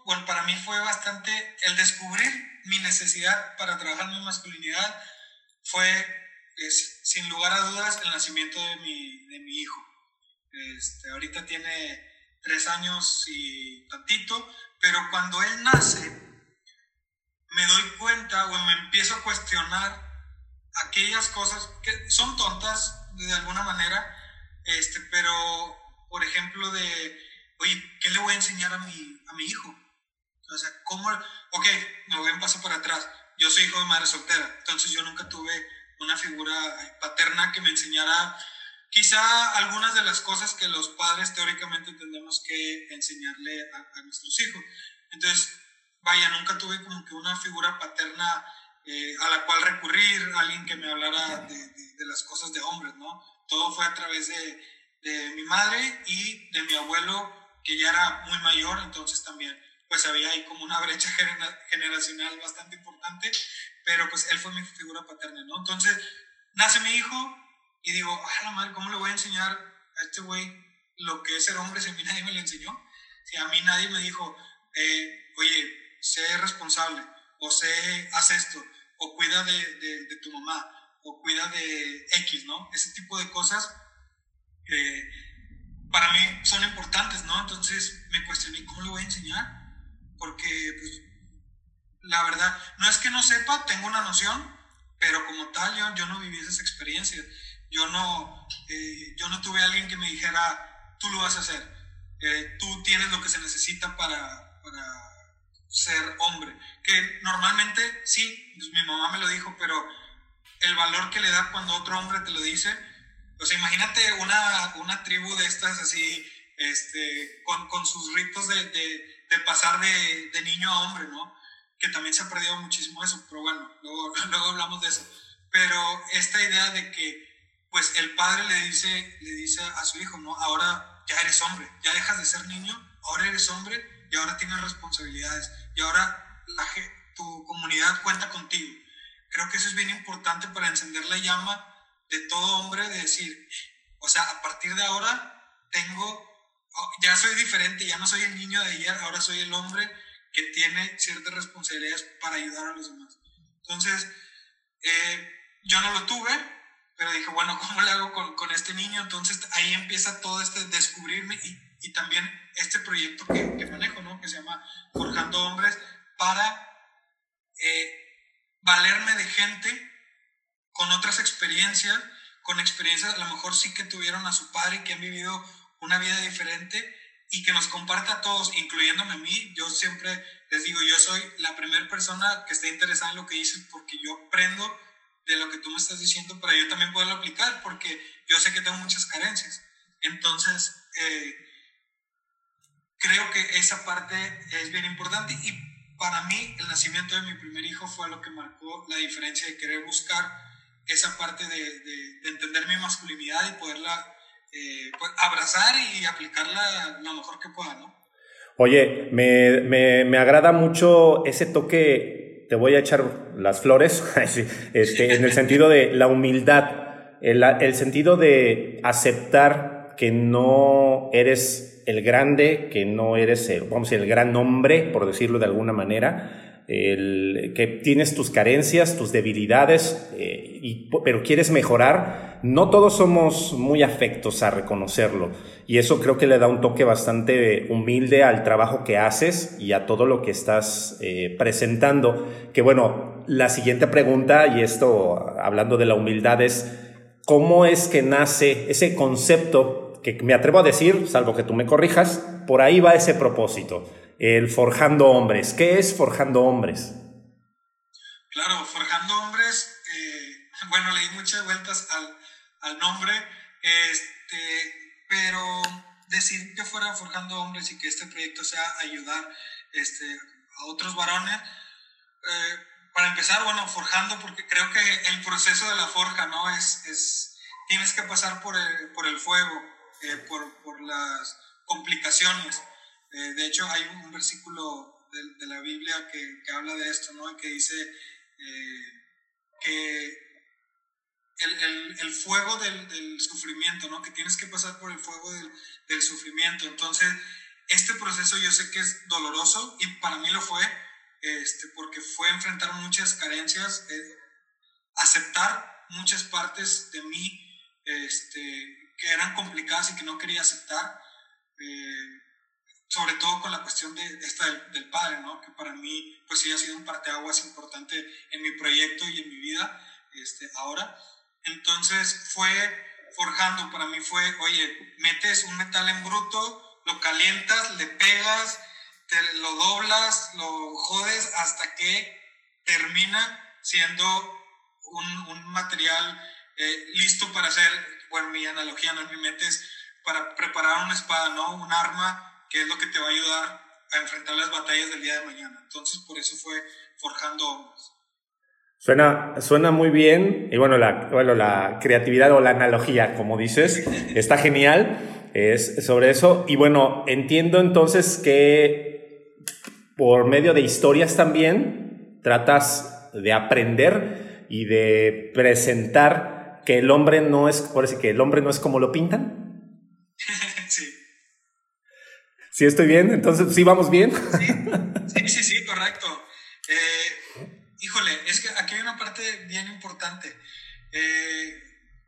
A: bueno, para mí fue bastante el descubrir mi necesidad para trabajar mi masculinidad fue, sin lugar a dudas, el nacimiento de mi, de mi hijo. Este, ahorita tiene tres años y tantito, pero cuando él nace, me doy cuenta o me empiezo a cuestionar aquellas cosas que son tontas de alguna manera, este, pero por ejemplo de, oye, ¿qué le voy a enseñar a mi, a mi hijo? O sea, ¿cómo? Ok, me voy un paso para atrás. Yo soy hijo de madre soltera, entonces yo nunca tuve una figura paterna que me enseñara quizá algunas de las cosas que los padres teóricamente tenemos que enseñarle a, nuestros hijos. Entonces, vaya, nunca tuve como que una figura paterna eh, a la cual recurrir, alguien que me hablara de, de, las cosas de hombres, ¿no? Todo fue a través de, de mi madre y de mi abuelo, que ya era muy mayor, entonces también pues había ahí como una brecha generacional bastante importante, pero pues él fue mi figura paterna, ¿no? Entonces, nace mi hijo y digo, ah, la madre, ¿cómo le voy a enseñar a este güey lo que es ser hombre si a mí nadie me lo enseñó? Si a mí nadie me dijo, eh, oye, sé responsable, o sé, haz esto, o cuida de, de, tu mamá, o cuida de X, ¿no? Ese tipo de cosas para mí son importantes, ¿no? Entonces me cuestioné, ¿cómo le voy a enseñar? porque pues, la verdad, no es que no sepa, tengo una noción, pero como tal yo, yo no viví esas experiencias. Yo no, eh, yo no tuve a alguien que me dijera, tú lo vas a hacer, eh, tú tienes lo que se necesita para, para ser hombre. Que normalmente sí, pues, mi mamá me lo dijo, pero el valor que le da cuando otro hombre te lo dice, o sea, imagínate una, una tribu de estas así, este, con, con sus ritos de, de de pasar de, de, niño a hombre, ¿no? Que también se ha perdido muchísimo eso, pero bueno, luego, luego hablamos de eso. Pero esta idea de que, pues, el padre le dice, le dice a su hijo, ¿no? Ahora ya eres hombre, ya dejas de ser niño, ahora eres hombre y ahora tienes responsabilidades y ahora tu comunidad cuenta contigo. Creo que eso es bien importante para encender la llama de todo hombre, de decir, o sea, a partir de ahora tengo Oh, ya soy diferente, ya no soy el niño de ayer, ahora soy el hombre que tiene ciertas responsabilidades para ayudar a los demás. Entonces, eh, yo no lo tuve, pero dije, bueno, ¿cómo le hago con, con, este niño? Entonces ahí empieza todo este descubrirme y, y también este proyecto que, que, manejo, ¿no? Que se llama Forjando Hombres, para eh, valerme de gente con otras experiencias, con experiencias a lo mejor sí que tuvieron a su padre, que han vivido una vida diferente y que nos comparta a todos, incluyéndome a mí. Yo siempre les digo, yo soy la primera persona que está interesada en lo que dices porque yo aprendo de lo que tú me estás diciendo para yo también poderlo aplicar porque yo sé que tengo muchas carencias. Entonces, eh, creo que esa parte es bien importante y para mí el nacimiento de mi primer hijo fue lo que marcó la diferencia de querer buscar esa parte de, de, de entender mi masculinidad y poderla eh, pues, abrazar y aplicarla lo mejor que pueda, ¿no?
B: Oye, me, me, me, agrada mucho ese toque, te voy a echar las flores, este, en el sentido de la humildad, el, el sentido de aceptar que no eres el grande, que no eres el, vamos el gran hombre, por decirlo de alguna manera, el, que tienes tus carencias, tus debilidades, eh, pero quieres mejorar, no todos somos muy afectos a reconocerlo. Y eso creo que le da un toque bastante humilde al trabajo que haces y a todo lo que estás eh, presentando. Que bueno, la siguiente pregunta, y esto hablando de la humildad, es cómo es que nace ese concepto que me atrevo a decir, salvo que tú me corrijas, por ahí va ese propósito el Forjando Hombres. ¿Qué es Forjando Hombres?
A: Claro, Forjando Hombres, eh, bueno, le muchas vueltas al, al nombre, este, pero decir que fuera Forjando Hombres y que este proyecto sea ayudar este, a otros varones. Eh, para empezar, bueno, forjando, porque creo que el proceso de la forja, ¿no? Es, es tienes que pasar por el, por el fuego, eh, por, por las complicaciones. Eh, de hecho, hay un, versículo de, la Biblia que, que, habla de esto, ¿no? Que dice eh, que el, el, el fuego del, del, sufrimiento, ¿no? Que tienes que pasar por el fuego del, del, sufrimiento. Entonces, este proceso yo sé que es doloroso y para mí lo fue, este, porque fue enfrentar muchas carencias, eh, aceptar muchas partes de mí este, que eran complicadas y que no quería aceptar, sobre todo con la cuestión de, esta del, padre, ¿no? que para mí pues sí ha sido un parteaguas importante en mi proyecto y en mi vida este, ahora. Entonces fue forjando, para mí fue, oye, metes un metal en bruto, lo calientas, le pegas, te lo doblas, lo jodes hasta que termina siendo un, un material eh, listo para hacer, bueno, mi analogía, no mi mente para preparar una espada, ¿no? Un arma que es lo que te va a ayudar a enfrentar las batallas del día de mañana. Entonces, por eso fue forjando
B: Suena, suena muy bien y bueno la, bueno, la creatividad o la analogía, como dices, está genial es sobre eso. Y bueno, entiendo entonces que por medio de historias también tratas de aprender y de presentar que el hombre no es, por decir que el hombre no es como lo pintan.
A: sí.
B: ¿Sí estoy bien? Entonces, ¿sí vamos bien?
A: Sí, sí, sí, correcto. Eh, híjole, es que aquí hay una parte bien importante. Eh,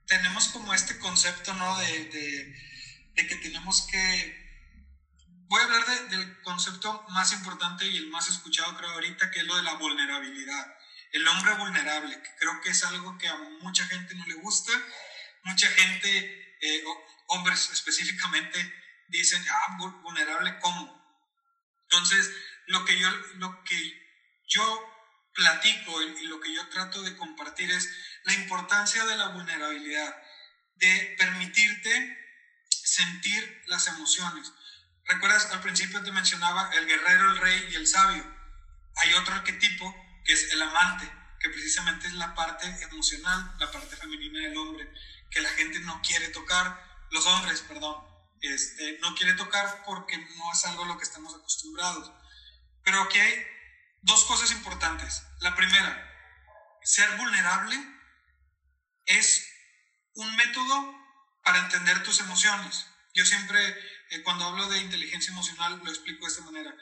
A: tenemos como este concepto, ¿no? De, de, que tenemos que... Voy a hablar del concepto más importante y el más escuchado creo ahorita, que es lo de la vulnerabilidad el hombre vulnerable, que creo que es algo que a mucha gente no le gusta, mucha gente, eh, hombres específicamente, dicen, ah, vulnerable, ¿cómo? Entonces, lo que yo, lo que yo platico y lo que yo trato de compartir es la importancia de la vulnerabilidad, de permitirte sentir las emociones. ¿Recuerdas? Al principio te mencionaba el guerrero, el rey y el sabio. Hay otro arquetipo que es el amante, que precisamente es la parte emocional, la parte femenina del hombre, que la gente no quiere tocar, los hombres, perdón, este, no quiere tocar porque no es algo a lo que estamos acostumbrados. Pero aquí hay dos cosas importantes. La primera, ser vulnerable es un método para entender tus emociones. Yo siempre, eh, cuando hablo de inteligencia emocional, lo explico de esta manera.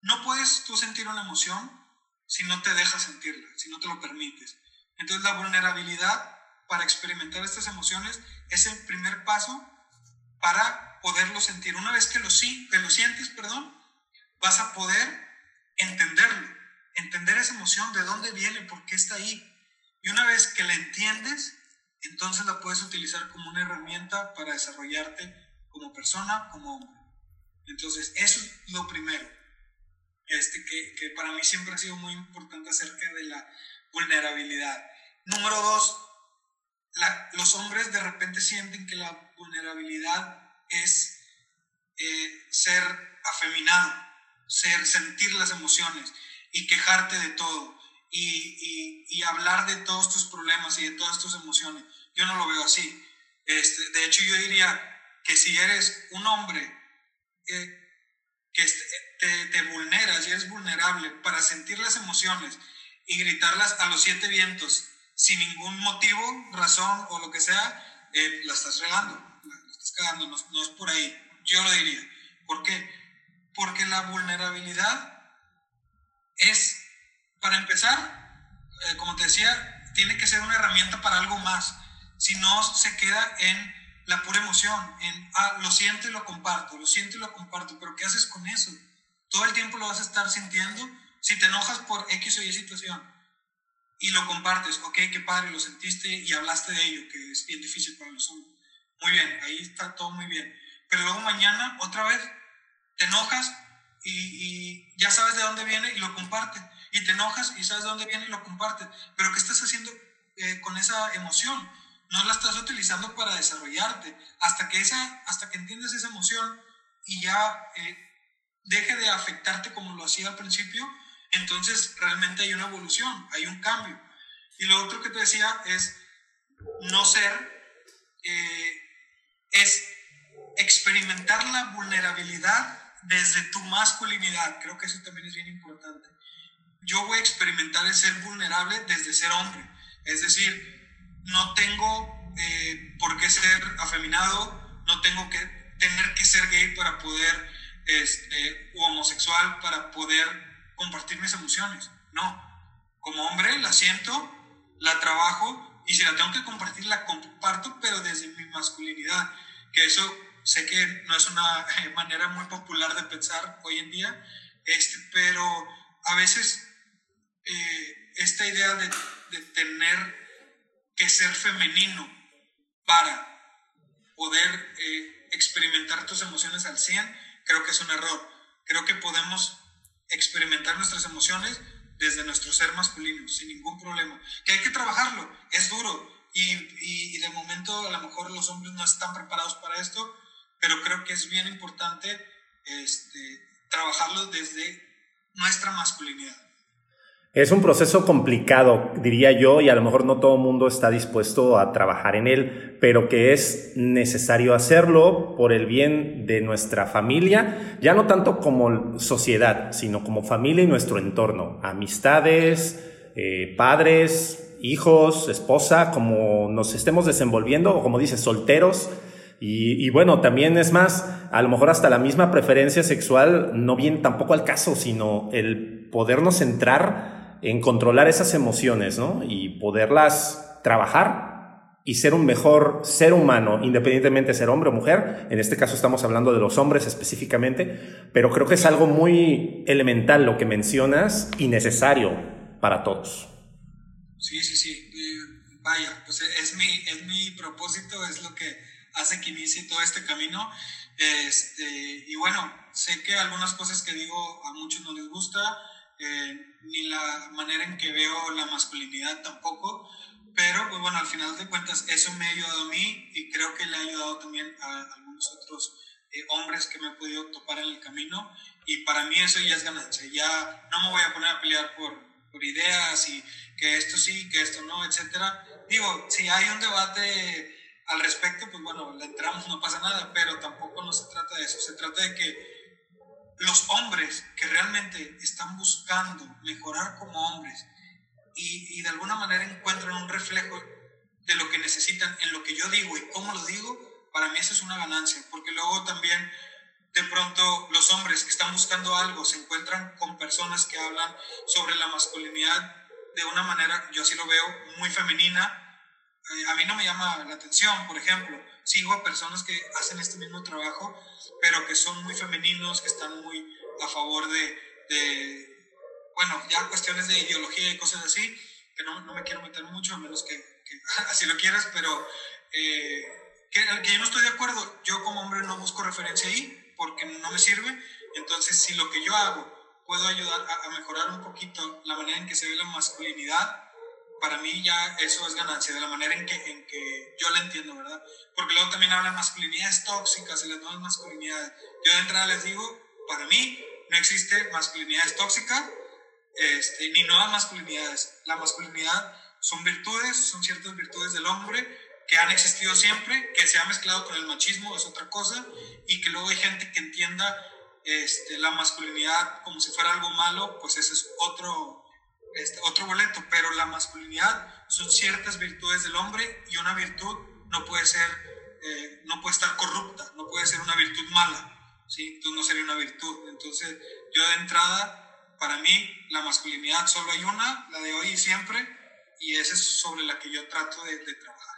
A: No puedes tú sentir una emoción si no te dejas sentirla, si no te lo permites. Entonces la vulnerabilidad para experimentar estas emociones es el primer paso para poderlo sentir. Una vez que lo, que sientes, perdón, vas a poder entenderlo, entender esa emoción, de dónde viene, por qué está ahí. Y una vez que la entiendes, entonces la puedes utilizar como una herramienta para desarrollarte como persona, como hombre. Entonces, eso es lo primero este, que, que, para mí siempre ha sido muy importante acerca de la vulnerabilidad. Número dos, los hombres de repente sienten que la vulnerabilidad es eh, ser afeminado, ser, sentir las emociones y quejarte de todo y, y, y, hablar de todos tus problemas y de todas tus emociones. Yo no lo veo así. Este, de hecho, yo diría que si eres un hombre eh, que te, te vulneras y eres vulnerable para sentir las emociones y gritarlas a los siete vientos sin ningún motivo, razón o lo que sea, eh, la estás regando, no, es por ahí. Yo lo diría. ¿Por qué? Porque la vulnerabilidad es, para empezar, eh, como te decía, tiene que ser una herramienta para algo más. Si no, se queda en la pura emoción, en, ah, lo siento y lo comparto, lo siento y lo comparto, pero ¿qué haces con eso? Todo el tiempo lo vas a estar sintiendo. Si te enojas por X o Y situación y lo compartes, ok, qué padre, lo sentiste y hablaste de ello, que es bien difícil para los hombres. Muy bien, ahí está todo muy bien. Pero luego mañana, otra vez, te enojas y, ya sabes de dónde viene y lo compartes. Y te enojas y sabes de dónde viene y lo compartes. Pero ¿qué estás haciendo eh, con esa emoción? no la estás utilizando para desarrollarte. Hasta que, esa, hasta que entiendes esa emoción y ya eh, deje de afectarte como lo hacía al principio, entonces realmente hay una evolución, hay un cambio. Y lo otro que te decía es no ser, eh, es experimentar la vulnerabilidad desde tu masculinidad. Creo que eso también es bien importante. Yo voy a experimentar el ser vulnerable desde ser hombre. Es decir, no tengo eh, por qué ser afeminado, no tengo que tener que ser gay para poder este, u homosexual para poder compartir mis emociones. No, como hombre la siento, la trabajo y si la tengo que compartir la comparto, pero desde mi masculinidad, que eso sé que no es una manera muy popular de pensar hoy en día, este, pero a veces eh, esta idea de, de tener que ser femenino para poder eh, experimentar tus emociones al 100, creo que es un error. Creo que podemos experimentar nuestras emociones desde nuestro ser masculino, sin ningún problema. Que hay que trabajarlo, es duro. Y, y, de momento a lo mejor los hombres no están preparados para esto, pero creo que es bien importante este, trabajarlo desde nuestra masculinidad.
B: Es un proceso complicado, diría yo, y a lo mejor no todo el mundo está dispuesto a trabajar en él, pero que es necesario hacerlo por el bien de nuestra familia, ya no tanto como sociedad, sino como familia y nuestro entorno, amistades, eh, padres, hijos, esposa, como nos estemos desenvolviendo, o como dices, solteros. Y, bueno, también es más, a lo mejor hasta la misma preferencia sexual no viene tampoco al caso, sino el podernos centrar en controlar esas emociones, ¿no? Y poderlas trabajar y ser un mejor ser humano, independientemente de ser hombre o mujer. En este caso estamos hablando de los hombres específicamente, pero creo que es algo muy elemental lo que mencionas y necesario para todos.
A: Sí, sí, sí. vaya, pues es mi, es mi propósito, es lo que hace que inicie todo este camino. Este, y bueno, sé que algunas cosas que digo a muchos no les gusta, eh, ni la manera en que veo la masculinidad tampoco, pero pues bueno, al final de cuentas eso me ha ayudado a mí y creo que le ha ayudado también a algunos otros eh, hombres que me he podido topar en el camino. Y para mí eso ya es ganancia, ya no me voy a poner a pelear por, por ideas y que esto sí, que esto no, etcétera. Digo, si hay un debate al respecto, pues bueno, le entramos, no pasa nada, pero tampoco no se trata de eso, se trata de que los hombres que realmente están buscando mejorar como hombres y, de alguna manera encuentran un reflejo de lo que necesitan en lo que yo digo y cómo lo digo, para mí eso es una ganancia, porque luego también de pronto los hombres que están buscando algo se encuentran con personas que hablan sobre la masculinidad de una manera, yo así lo veo, muy femenina. Eh, a mí no me llama la atención, por ejemplo, sigo a personas que hacen este mismo trabajo, pero que son muy femeninos, que están muy a favor de, bueno, ya cuestiones de ideología y cosas así, que no, no me quiero meter mucho, a menos que, así lo quieras, pero eh, que, que, yo no estoy de acuerdo. Yo como hombre no busco referencia ahí porque no me sirve. Entonces, si lo que yo hago puedo ayudar a, a mejorar un poquito la manera en que se ve la masculinidad, para mí ya eso es ganancia, de la manera en que, en que yo la entiendo, ¿verdad? Porque luego también hablan masculinidades tóxicas y las nuevas masculinidades. Yo de entrada les digo, para mí no existe masculinidades tóxicas este, ni nuevas masculinidades. La masculinidad son virtudes, son ciertas virtudes del hombre que han existido siempre, que se ha mezclado con el machismo, es otra cosa, y que luego hay gente que entienda este, la masculinidad como si fuera algo malo, pues ese es otro, este, otro boleto, pero la masculinidad son ciertas virtudes del hombre y una virtud no puede ser, eh, no puede estar corrupta, no puede ser una virtud mala, ¿sí? Entonces no sería una virtud. Entonces yo de entrada, para mí la masculinidad solo hay una, la de hoy y siempre, y esa es sobre la que yo trato de, de trabajar.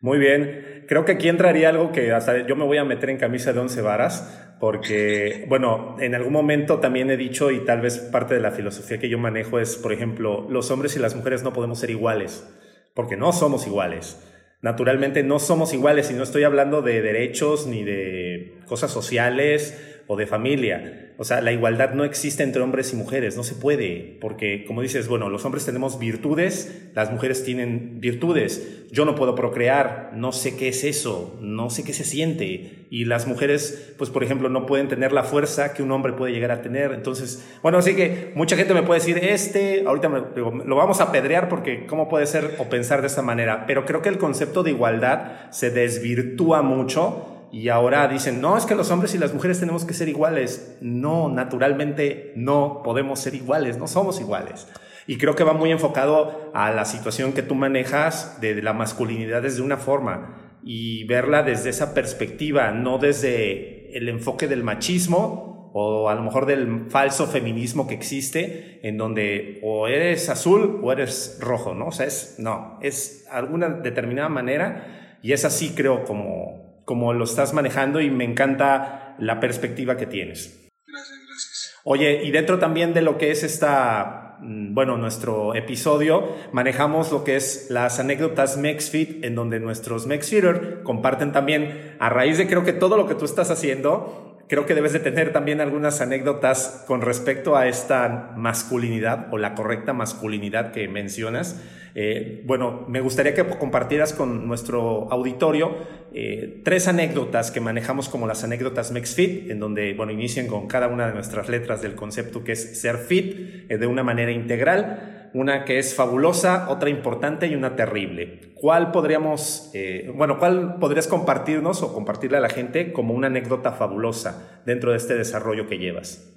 B: Muy bien, creo que aquí entraría algo que hasta yo me voy a meter en camisa de once varas, porque, bueno, en algún momento también he dicho y tal vez parte de la filosofía que yo manejo es, por ejemplo, los hombres y las mujeres no podemos ser iguales, porque no somos iguales. Naturalmente no somos iguales y no estoy hablando de derechos ni de cosas sociales o de familia. O sea, la igualdad no existe entre hombres y mujeres, no se puede, porque como dices, bueno, los hombres tenemos virtudes, las mujeres tienen virtudes. Yo no puedo procrear, no sé qué es eso, no sé qué se siente. Y las mujeres, pues por ejemplo, no pueden tener la fuerza que un hombre puede llegar a tener. Entonces, bueno, así que mucha gente me puede decir, este, ahorita lo vamos a pedrear porque cómo puede ser o pensar de esta manera. Pero creo que el concepto de igualdad se desvirtúa mucho y ahora dicen, no, es que los hombres y las mujeres tenemos que ser iguales. No, naturalmente no podemos ser iguales, no somos iguales. Y creo que va muy enfocado a la situación que tú manejas de la masculinidad desde una forma y verla desde esa perspectiva, no desde el enfoque del machismo o a lo mejor del falso feminismo que existe, en donde o eres azul o eres rojo, ¿no? O sea, es, no, es alguna determinada manera y es así creo como, como lo estás manejando y me encanta la perspectiva que tienes.
A: Gracias, gracias.
B: Oye, y dentro también de lo que es esta Mm, bueno, nuestro episodio, manejamos lo que es las anécdotas MexFit, en donde nuestros MexFitter comparten también, a raíz de creo que todo lo que tú estás haciendo, creo que debes de tener también algunas anécdotas con respecto a esta masculinidad o la correcta masculinidad que mencionas. Eh, bueno, me gustaría que compartieras con nuestro auditorio eh, tres anécdotas que manejamos como las anécdotas MexFit, en donde, bueno, inician con cada una de nuestras letras del concepto que es ser fit eh, de una manera integral, una que es fabulosa, otra importante y una terrible. ¿Cuál podríamos, bueno, cuál podrías compartirnos o compartirle a la gente como una anécdota fabulosa dentro de este desarrollo que llevas?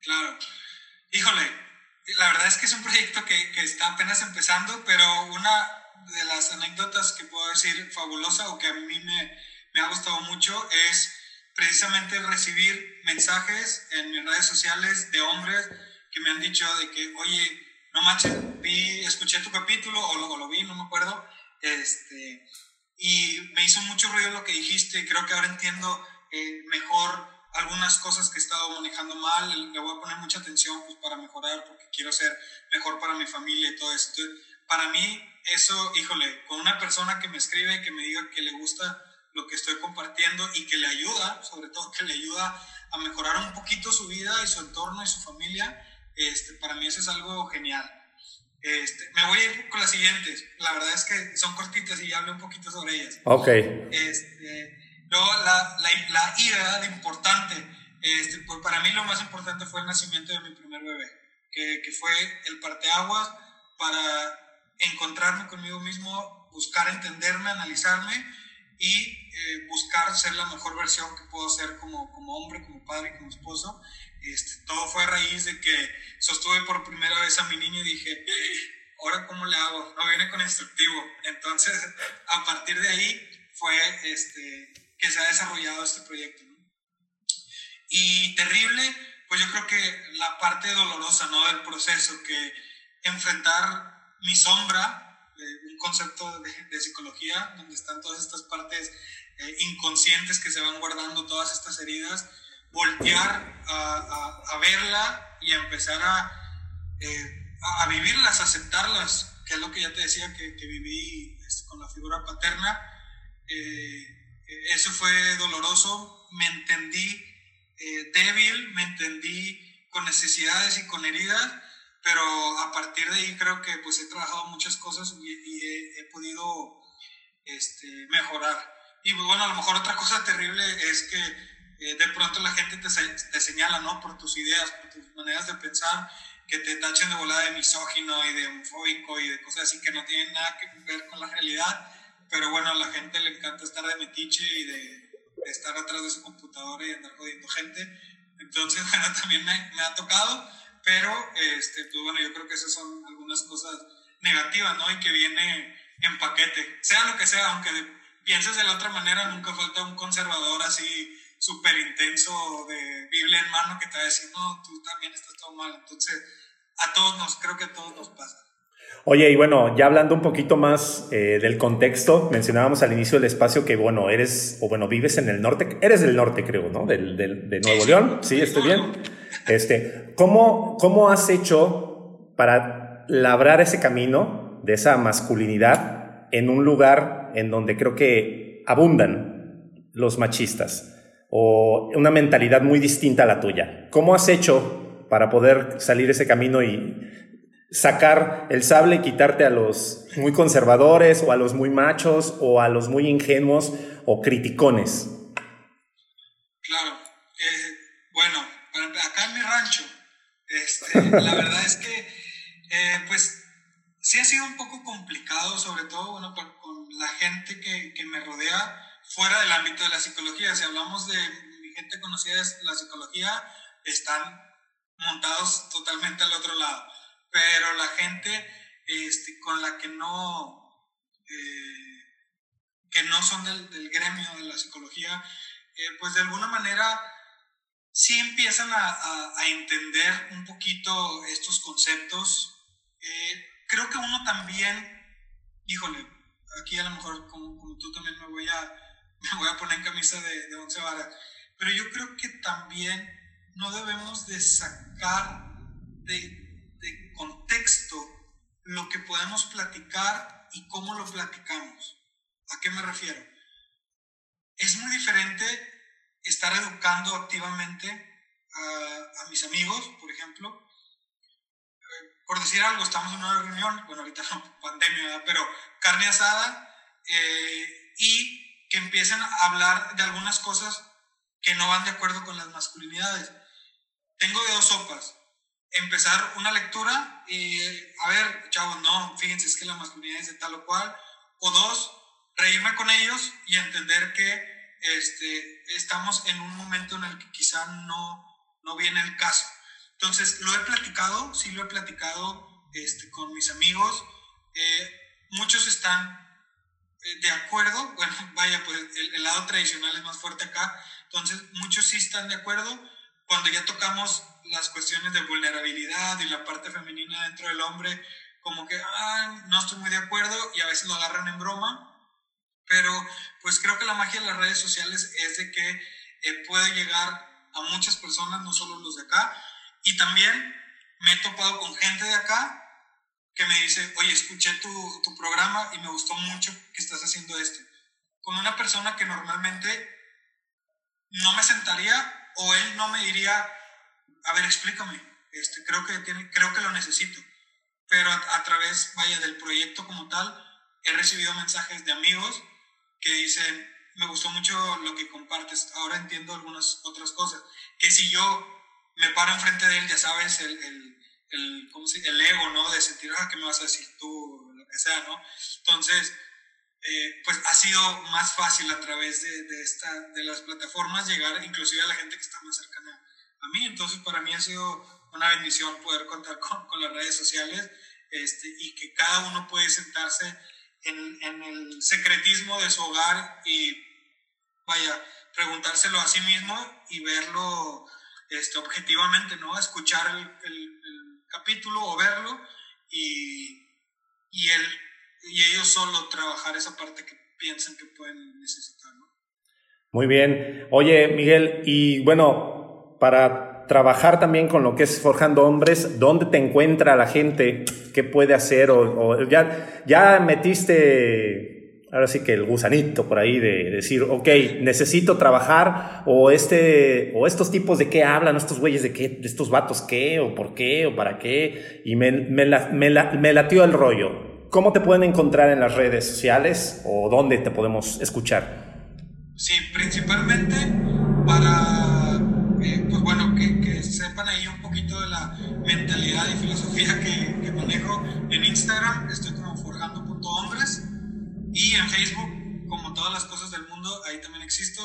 A: Claro. Híjole, la verdad es que es un proyecto que, que, está apenas empezando, pero una de las anécdotas que puedo decir fabulosa o que a mí me, me ha gustado mucho es precisamente recibir mensajes en mis redes sociales de hombres que me han dicho de que, oye, no manches, vi, escuché tu capítulo o lo, lo vi, no me acuerdo, este, y me hizo mucho ruido lo que dijiste, creo que ahora entiendo eh, mejor algunas cosas que he estado manejando mal, le voy a poner mucha atención pues, para mejorar, porque quiero ser mejor para mi familia y todo eso. para mí, eso, híjole, con una persona que me escribe, que me diga que le gusta lo que estoy compartiendo y que le ayuda, sobre todo que le ayuda a mejorar un poquito su vida y su entorno y su familia, este, para mí eso es algo genial. Este, me voy a ir con las siguientes. La verdad es que son cortitas y ya hablé un poquito sobre ellas.
B: Ok.
A: Este, Luego, la, la, la ida importante, este, pues para mí lo más importante fue el nacimiento de mi primer bebé, que, que fue el parteaguas para encontrarme conmigo mismo, buscar entenderme, analizarme y eh, buscar ser la mejor versión que puedo ser como, como hombre, como padre, como esposo. Este, todo fue a raíz de que sostuve por primera vez a mi niño y dije, ahora cómo le hago, no viene con instructivo. Entonces, a partir de ahí fue este, que se ha desarrollado este proyecto. Y terrible, pues yo creo que la parte dolorosa ¿no? del proceso, que enfrentar mi sombra, eh, un concepto de, psicología, donde están todas estas partes eh, inconscientes que se van guardando, todas estas heridas, voltear a, a, verla y empezar eh, a, a, vivirlas, a aceptarlas, que es lo que ya te decía que, que viví este, con la figura paterna. Eh, eso fue doloroso, me entendí eh, débil, me entendí con necesidades y con heridas, pero a partir de ahí creo que pues he trabajado muchas cosas y, he, podido este, mejorar. Y pues, bueno, a lo mejor otra cosa terrible es que eh, de pronto la gente te, te, señala, ¿no? Por tus ideas, por tus maneras de pensar, que te tachen de volada de misógino y de homofóbico y de cosas así que no tienen nada que ver con la realidad pero bueno, a la gente le encanta estar de metiche y de, estar atrás de su computadora y andar jodiendo gente. Entonces, bueno, también me, me, ha tocado, pero este, pues bueno, yo creo que esas son algunas cosas negativas, ¿no? Y que viene en paquete, sea lo que sea, aunque pienses de la otra manera, nunca falta un conservador así súper intenso de Biblia en mano que te va a decir, no, tú también estás todo mal. Entonces, a todos nos, creo que a todos nos pasa.
B: Oye, y bueno, ya hablando un poquito más eh, del contexto, mencionábamos al inicio del espacio que, bueno, eres, o bueno, vives en el norte, eres del norte, creo, ¿no? Del, del, de Nuevo León, ¿sí? ¿Estoy bien? Este, ¿cómo, ¿Cómo has hecho para labrar ese camino de esa masculinidad en un lugar en donde creo que abundan los machistas o una mentalidad muy distinta a la tuya? ¿Cómo has hecho para poder salir ese camino y sacar el sable y quitarte a los muy conservadores o a los muy machos o a los muy ingenuos o criticones.
A: Claro, eh, bueno, acá en mi rancho, este, la verdad es que eh, pues sí ha sido un poco complicado, sobre todo bueno, con, la gente que, que, me rodea fuera del ámbito de la psicología. Si hablamos de gente conocida de la psicología, están montados totalmente al otro lado pero la gente este, con la que no, eh, que no son del, gremio de la psicología, eh, pues de alguna manera sí empiezan a, a, entender un poquito estos conceptos. Eh, creo que uno también, híjole, aquí a lo mejor como, como tú también me voy, a, me voy a poner en camisa de, de once varas, pero yo creo que también no debemos de sacar de contexto lo que podemos platicar y cómo lo platicamos. ¿A qué me refiero? Es muy diferente estar educando activamente a, mis amigos, por ejemplo. Eh, por decir algo, estamos en una reunión, bueno, ahorita no, pandemia, pero carne asada, eh, y que empiecen a hablar de algunas cosas que no van de acuerdo con las masculinidades. Tengo de dos sopas. Empezar una lectura y, a ver, chavos, no, fíjense, es que la masculinidad es de tal o cual. O dos, reírme con ellos y entender que este, estamos en un momento en el que quizá no, no viene el caso. Entonces, lo he platicado, sí lo he platicado este, con mis amigos. Eh, muchos están eh, de acuerdo, bueno, vaya, pues el, el, lado tradicional es más fuerte acá, entonces muchos sí están de acuerdo. Cuando ya tocamos las cuestiones de vulnerabilidad y la parte femenina dentro del hombre, como que, ah, no estoy muy de acuerdo y a veces lo agarran en broma, pero pues creo que la magia de las redes sociales es de que eh, puede llegar a muchas personas, no solo los de acá. Y también me he topado con gente de acá que me dice, oye, escuché tu, tu programa y me gustó mucho que estás haciendo esto. Con una persona que normalmente no me sentaría o él no me diría, a ver, explícame, este, creo, que tiene, creo que lo necesito. Pero a, a través, vaya, del proyecto como tal, he recibido mensajes de amigos que dicen, me gustó mucho lo que compartes, ahora entiendo algunas otras cosas, que si yo me paro enfrente de él, ya sabes, el, el, el, ¿cómo se, el ego, ¿no? De sentir, ah, ¿qué me vas a decir tú? Lo que sea, ¿no? Entonces, eh, pues ha sido más fácil a través de, de, esta, de las plataformas llegar inclusive a la gente que está más cercana a mí. Entonces, para mí ha sido una bendición poder contar con, con las redes sociales este, y que cada uno puede sentarse en, en, el secretismo de su hogar y vaya, preguntárselo a sí mismo y verlo este, objetivamente, ¿no? Escuchar el, el, capítulo o verlo y, y, el, y ellos solo trabajar esa parte que piensan que pueden necesitar, ¿no?
B: Muy bien. Oye, Miguel, y bueno, para trabajar también con lo que es Forjando Hombres, dónde te encuentra la gente, qué puede hacer, o, ya, ya metiste, ahora sí que el gusanito por ahí de, decir, ok, necesito trabajar, o este, o estos tipos de qué hablan, estos güeyes de qué, de estos vatos qué, o por qué, o para qué, y me, me, la, me, la, me latió el rollo. ¿Cómo te pueden encontrar en las redes sociales o dónde te podemos escuchar?
A: Sí, principalmente para, pues bueno, que, que, sepan ahí un poquito de la mentalidad y filosofía que, manejo. En Instagram estoy como forjando.hombres y en Facebook, como todas las cosas del mundo, ahí también existo,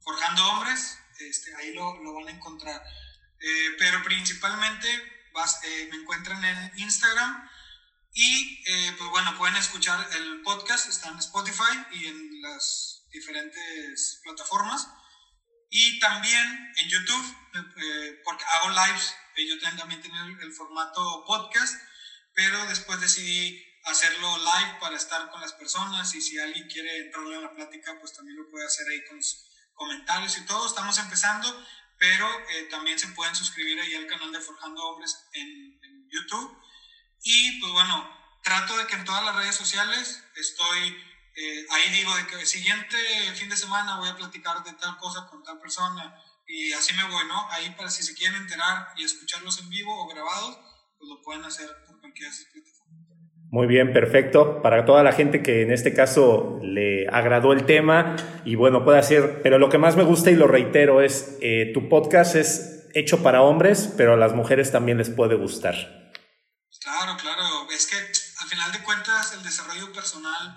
A: Forjando Hombres, este, ahí lo, van a encontrar. Eh, pero principalmente eh, me encuentran en Instagram y eh, pues bueno, pueden escuchar el podcast, está en Spotify y en las diferentes plataformas. Y también en YouTube, eh, porque hago lives, yo también tengo el, el, formato podcast, pero después decidí hacerlo live para estar con las personas y si alguien quiere entrarle a la plática, pues también lo puede hacer ahí con comentarios y todo. Estamos empezando, pero eh, también se pueden suscribir ahí al canal de Forjando Hombres en, en YouTube. Y pues bueno, trato de que en todas las redes sociales estoy eh, ahí digo de que el siguiente fin de semana voy a platicar de tal cosa con tal persona y así me voy, ¿no? Ahí para si se quieren enterar y escucharlos en vivo o grabados, pues lo pueden hacer por esas plataformas.
B: Muy bien, perfecto. Para toda la gente que en este caso le agradó el tema y bueno, puede hacer, pero lo que más me gusta y lo reitero es, eh, tu podcast es hecho para hombres, pero a las mujeres también les puede gustar.
A: Claro, claro. Es que al final de cuentas el desarrollo personal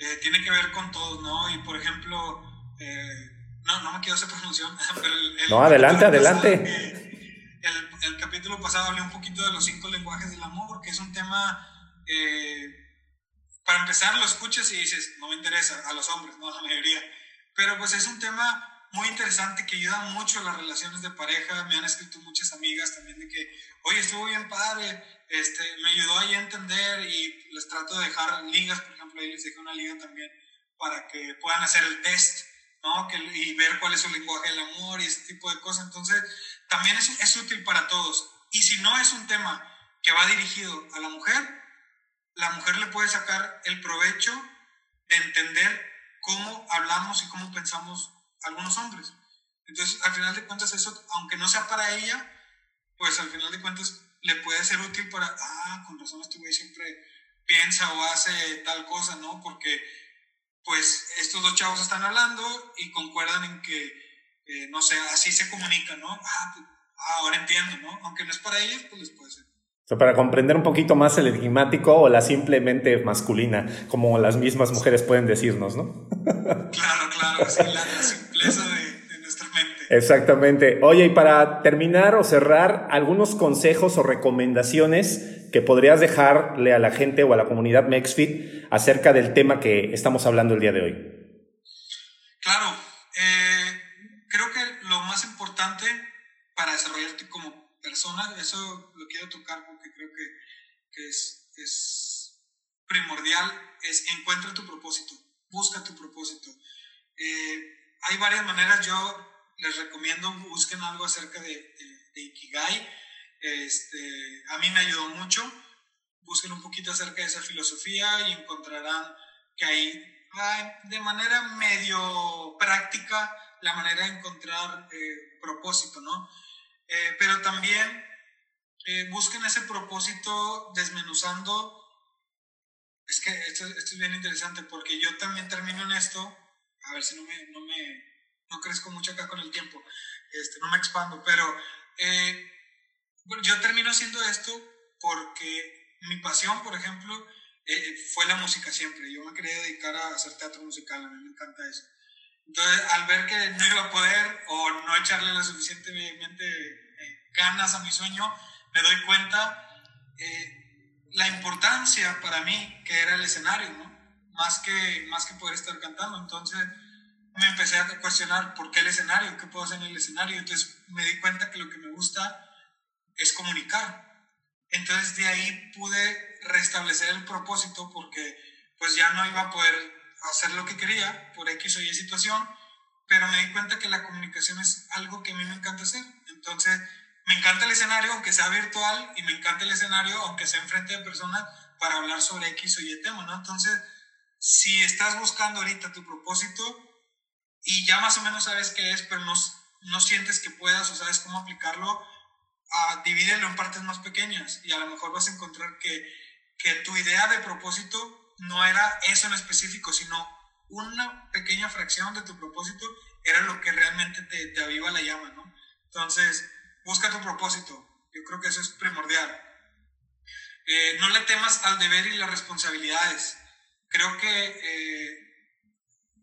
A: eh, tiene que ver con todos, ¿no? Y por ejemplo, eh, no, no me quiero hacer promoción, pero el, el
B: No, adelante, adelante.
A: Pasado, eh, el, el, capítulo pasado hablé un poquito de los cinco lenguajes del amor, que es un tema, eh, para empezar lo escuchas y dices, no me interesa, a los hombres, no a la mayoría, pero pues es un tema muy interesante que ayuda mucho a las relaciones de pareja. Me han escrito muchas amigas también de que, oye, estuvo bien padre, este, me ayudó ahí a entender y les trato de dejar ligas, por les dejé una liga también para que puedan hacer el test, ¿no? Que, y ver cuál es su lenguaje del amor y ese tipo de cosas. Entonces, también es, es útil para todos. Y si no es un tema que va dirigido a la mujer, la mujer le puede sacar el provecho de entender cómo hablamos y cómo pensamos algunos hombres. Entonces, al final de cuentas, eso, aunque no sea para ella, pues al final de cuentas le puede ser útil para, ah, con razón este güey siempre piensa o hace tal cosa, ¿no? Porque, pues, estos dos chavos están hablando y concuerdan en que, eh, no sé, así se comunican, ¿no? Ah, pues, ah, ahora entiendo, ¿no? Aunque no es para ellos, pues les puede ser.
B: para comprender un poquito más el enigmático o la simplemente masculina, como las mismas mujeres pueden decirnos, ¿no?
A: claro, claro, sí, la, simpleza de.
B: Exactamente. Oye, y para terminar o cerrar, algunos consejos o recomendaciones que podrías dejarle a la gente o a la comunidad MexFit acerca del tema que estamos hablando el día de hoy.
A: Claro, eh, creo que lo más importante para desarrollarte como persona, eso lo quiero tocar porque creo que, es, primordial, es encuentra tu propósito, busca tu propósito. Eh, hay varias maneras, yo les recomiendo, busquen algo acerca de, Ikigai. Este, a mí me ayudó mucho. Busquen un poquito acerca de esa filosofía y encontrarán que hay, de manera medio práctica la manera de encontrar eh, propósito, ¿no? Eh, pero también eh, busquen ese propósito desmenuzando. Es que esto, es bien interesante porque yo también termino en esto, a ver si no me, no me no crezco mucho acá con el tiempo, este, no me expando, pero eh, yo termino haciendo esto porque mi pasión, por ejemplo, eh, fue la música siempre. Yo me quería dedicar a hacer teatro musical, a mí me encanta eso. Entonces, al ver que no iba a poder o no echarle la suficientemente eh, ganas a mi sueño, me doy cuenta la importancia para mí que era el escenario, ¿no? Más que, más que poder estar cantando. Entonces, me empecé a cuestionar por qué el escenario, qué puedo hacer en el escenario. Entonces me di cuenta que lo que me gusta es comunicar. Entonces de ahí pude restablecer el propósito porque pues ya no iba a poder hacer lo que quería por X o Y situación, pero me di cuenta que la comunicación es algo que a mí me encanta hacer. Entonces me encanta el escenario aunque sea virtual y me encanta el escenario aunque sea enfrente de personas para hablar sobre X o Y tema, ¿no? Entonces, si estás buscando ahorita tu propósito, y ya más o menos sabes qué es, pero no, no sientes que puedas o sabes cómo aplicarlo, a divídelo en partes más pequeñas y a lo mejor vas a encontrar que, que tu idea de propósito no era eso en específico, sino una pequeña fracción de tu propósito era lo que realmente te, te aviva la llama, ¿no? Entonces, busca tu propósito. Yo creo que eso es primordial. Eh, no le temas al deber y las responsabilidades. Creo que eh,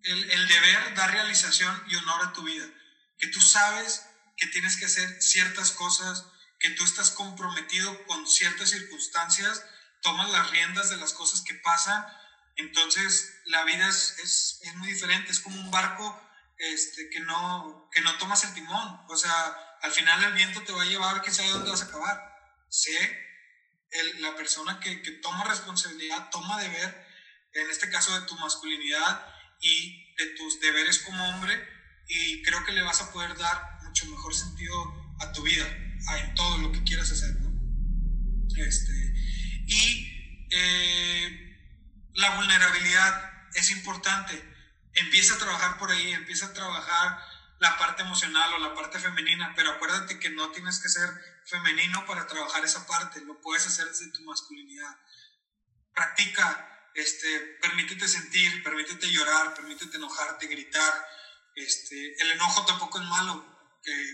A: el, deber da realización y honor a tu vida. Que tú sabes que tienes que hacer ciertas cosas, que tú estás comprometido con ciertas circunstancias, tomas las riendas de las cosas que pasan. Entonces la vida es, es, es muy diferente, es como un barco este, que, no, que no tomas el timón. O sea, al final el viento te va a llevar, que sabe dónde vas a acabar. Sé la persona que, que toma responsabilidad, toma deber, en este caso de tu masculinidad, y de tus deberes como hombre y creo que le vas a poder dar mucho mejor sentido a tu vida, a, en todo lo que quieras hacer. Este, y eh, la vulnerabilidad es importante. Empieza a trabajar por ahí, empieza a trabajar la parte emocional o la parte femenina, pero acuérdate que no tienes que ser femenino para trabajar esa parte, lo puedes hacer desde tu masculinidad. Practica este, permítete sentir, permítete llorar, permítete enojarte, gritar. Este, el enojo tampoco es malo,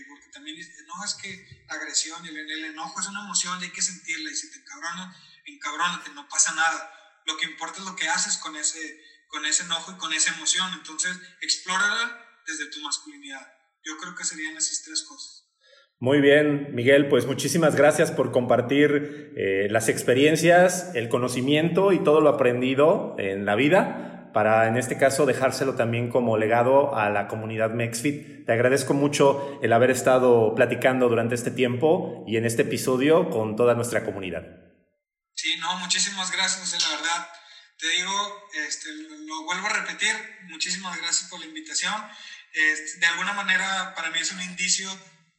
A: porque también no, es que agresión, el, el enojo es una emoción y hay que sentirla, y si te encabrona, encabrónate, no pasa nada. Lo que importa es lo que haces con ese, con ese enojo y con esa emoción. Entonces, explórala desde tu masculinidad. Yo creo que serían esas tres cosas.
B: Muy bien, Miguel, pues muchísimas gracias por compartir eh, las experiencias, el conocimiento y todo lo aprendido en la vida para en este caso dejárselo también como legado a la comunidad MexFit. Te agradezco mucho el haber estado platicando durante este tiempo y en este episodio con toda nuestra comunidad.
A: Sí, no, muchísimas gracias, la verdad. Te digo, este, lo vuelvo a repetir, muchísimas gracias por la invitación. De alguna manera, para mí es un indicio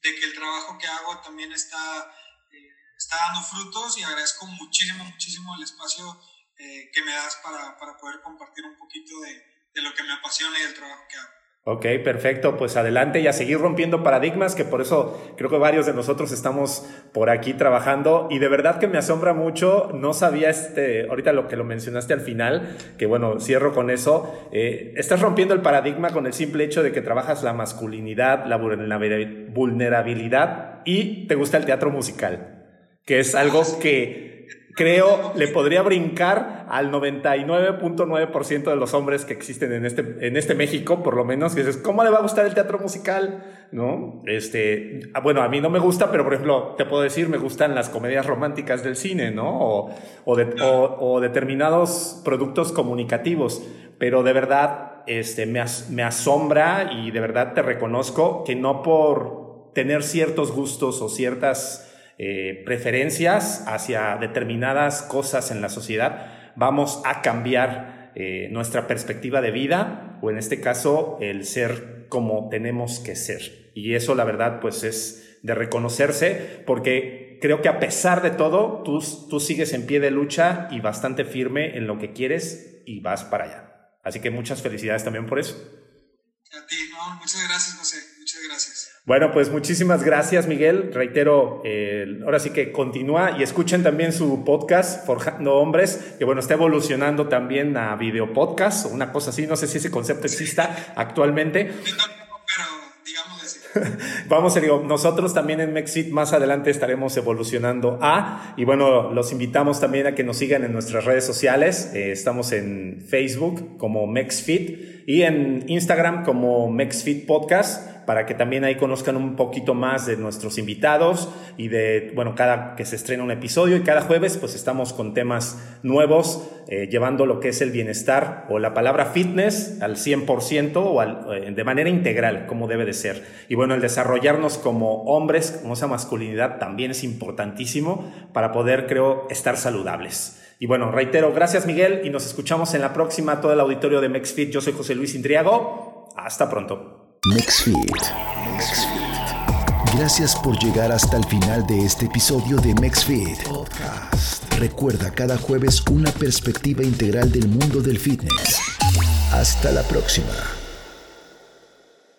A: de que el trabajo que hago también está, eh, está dando frutos y agradezco muchísimo, muchísimo el espacio eh, que me das para, para, poder compartir un poquito de, de lo que me apasiona y el trabajo que hago.
B: Ok, perfecto. Pues adelante y a seguir rompiendo paradigmas, que por eso creo que varios de nosotros estamos por aquí trabajando. Y de verdad que me asombra mucho. No sabía este, ahorita lo que lo mencionaste al final, que bueno, cierro con eso. Eh, estás rompiendo el paradigma con el simple hecho de que trabajas la masculinidad, la vulnerabilidad y te gusta el teatro musical, que es algo que creo, le podría brincar al 99.9% de los hombres que existen en este, en este México, por lo menos, que dices, ¿cómo le va a gustar el teatro musical? ¿No? Este, ah, bueno, a mí no me gusta, pero por ejemplo, te puedo decir, me gustan las comedias románticas del cine, ¿no? O, o, de, o, determinados productos comunicativos, pero de verdad, este, me, me asombra y de verdad te reconozco que no por tener ciertos gustos o ciertas eh, preferencias hacia determinadas cosas en la sociedad, vamos a cambiar eh, nuestra perspectiva de vida o en este caso el ser como tenemos que ser. Y eso la verdad pues es de reconocerse porque creo que a pesar de todo tú, tú sigues en pie de lucha y bastante firme en lo que quieres y vas para allá. Así que muchas felicidades también por eso.
A: A ti, no, muchas gracias José, muchas gracias.
B: Bueno, pues muchísimas gracias, Miguel. Reitero, eh, ahora sí que continúa y escuchen también su podcast, Forjando Hombres, que bueno, está evolucionando también a video podcast o una cosa así. No sé si ese concepto exista actualmente. Vamos, digo, nosotros también en Mexit más adelante estaremos evolucionando a, y bueno, los invitamos también a que nos sigan en nuestras redes sociales. Eh, estamos en Facebook como MexFit y en Instagram como MexFit Podcast para que también ahí conozcan un poquito más de nuestros invitados y de, bueno, cada que se estrena un episodio y cada jueves pues estamos con temas nuevos, eh, llevando lo que es el bienestar o la palabra fitness al 100% o eh, de manera integral, como debe de ser. Y bueno, el desarrollarnos como hombres, como esa masculinidad también es importantísimo para poder, creo, estar saludables. Y bueno, reitero, gracias Miguel y nos escuchamos en la próxima, todo el auditorio de MexFit. Yo soy José Luis Indriago. Hasta pronto.
C: MexFit. Gracias por llegar hasta el final de este episodio de MexFit Recuerda cada jueves una perspectiva integral del mundo del fitness. Hasta la próxima.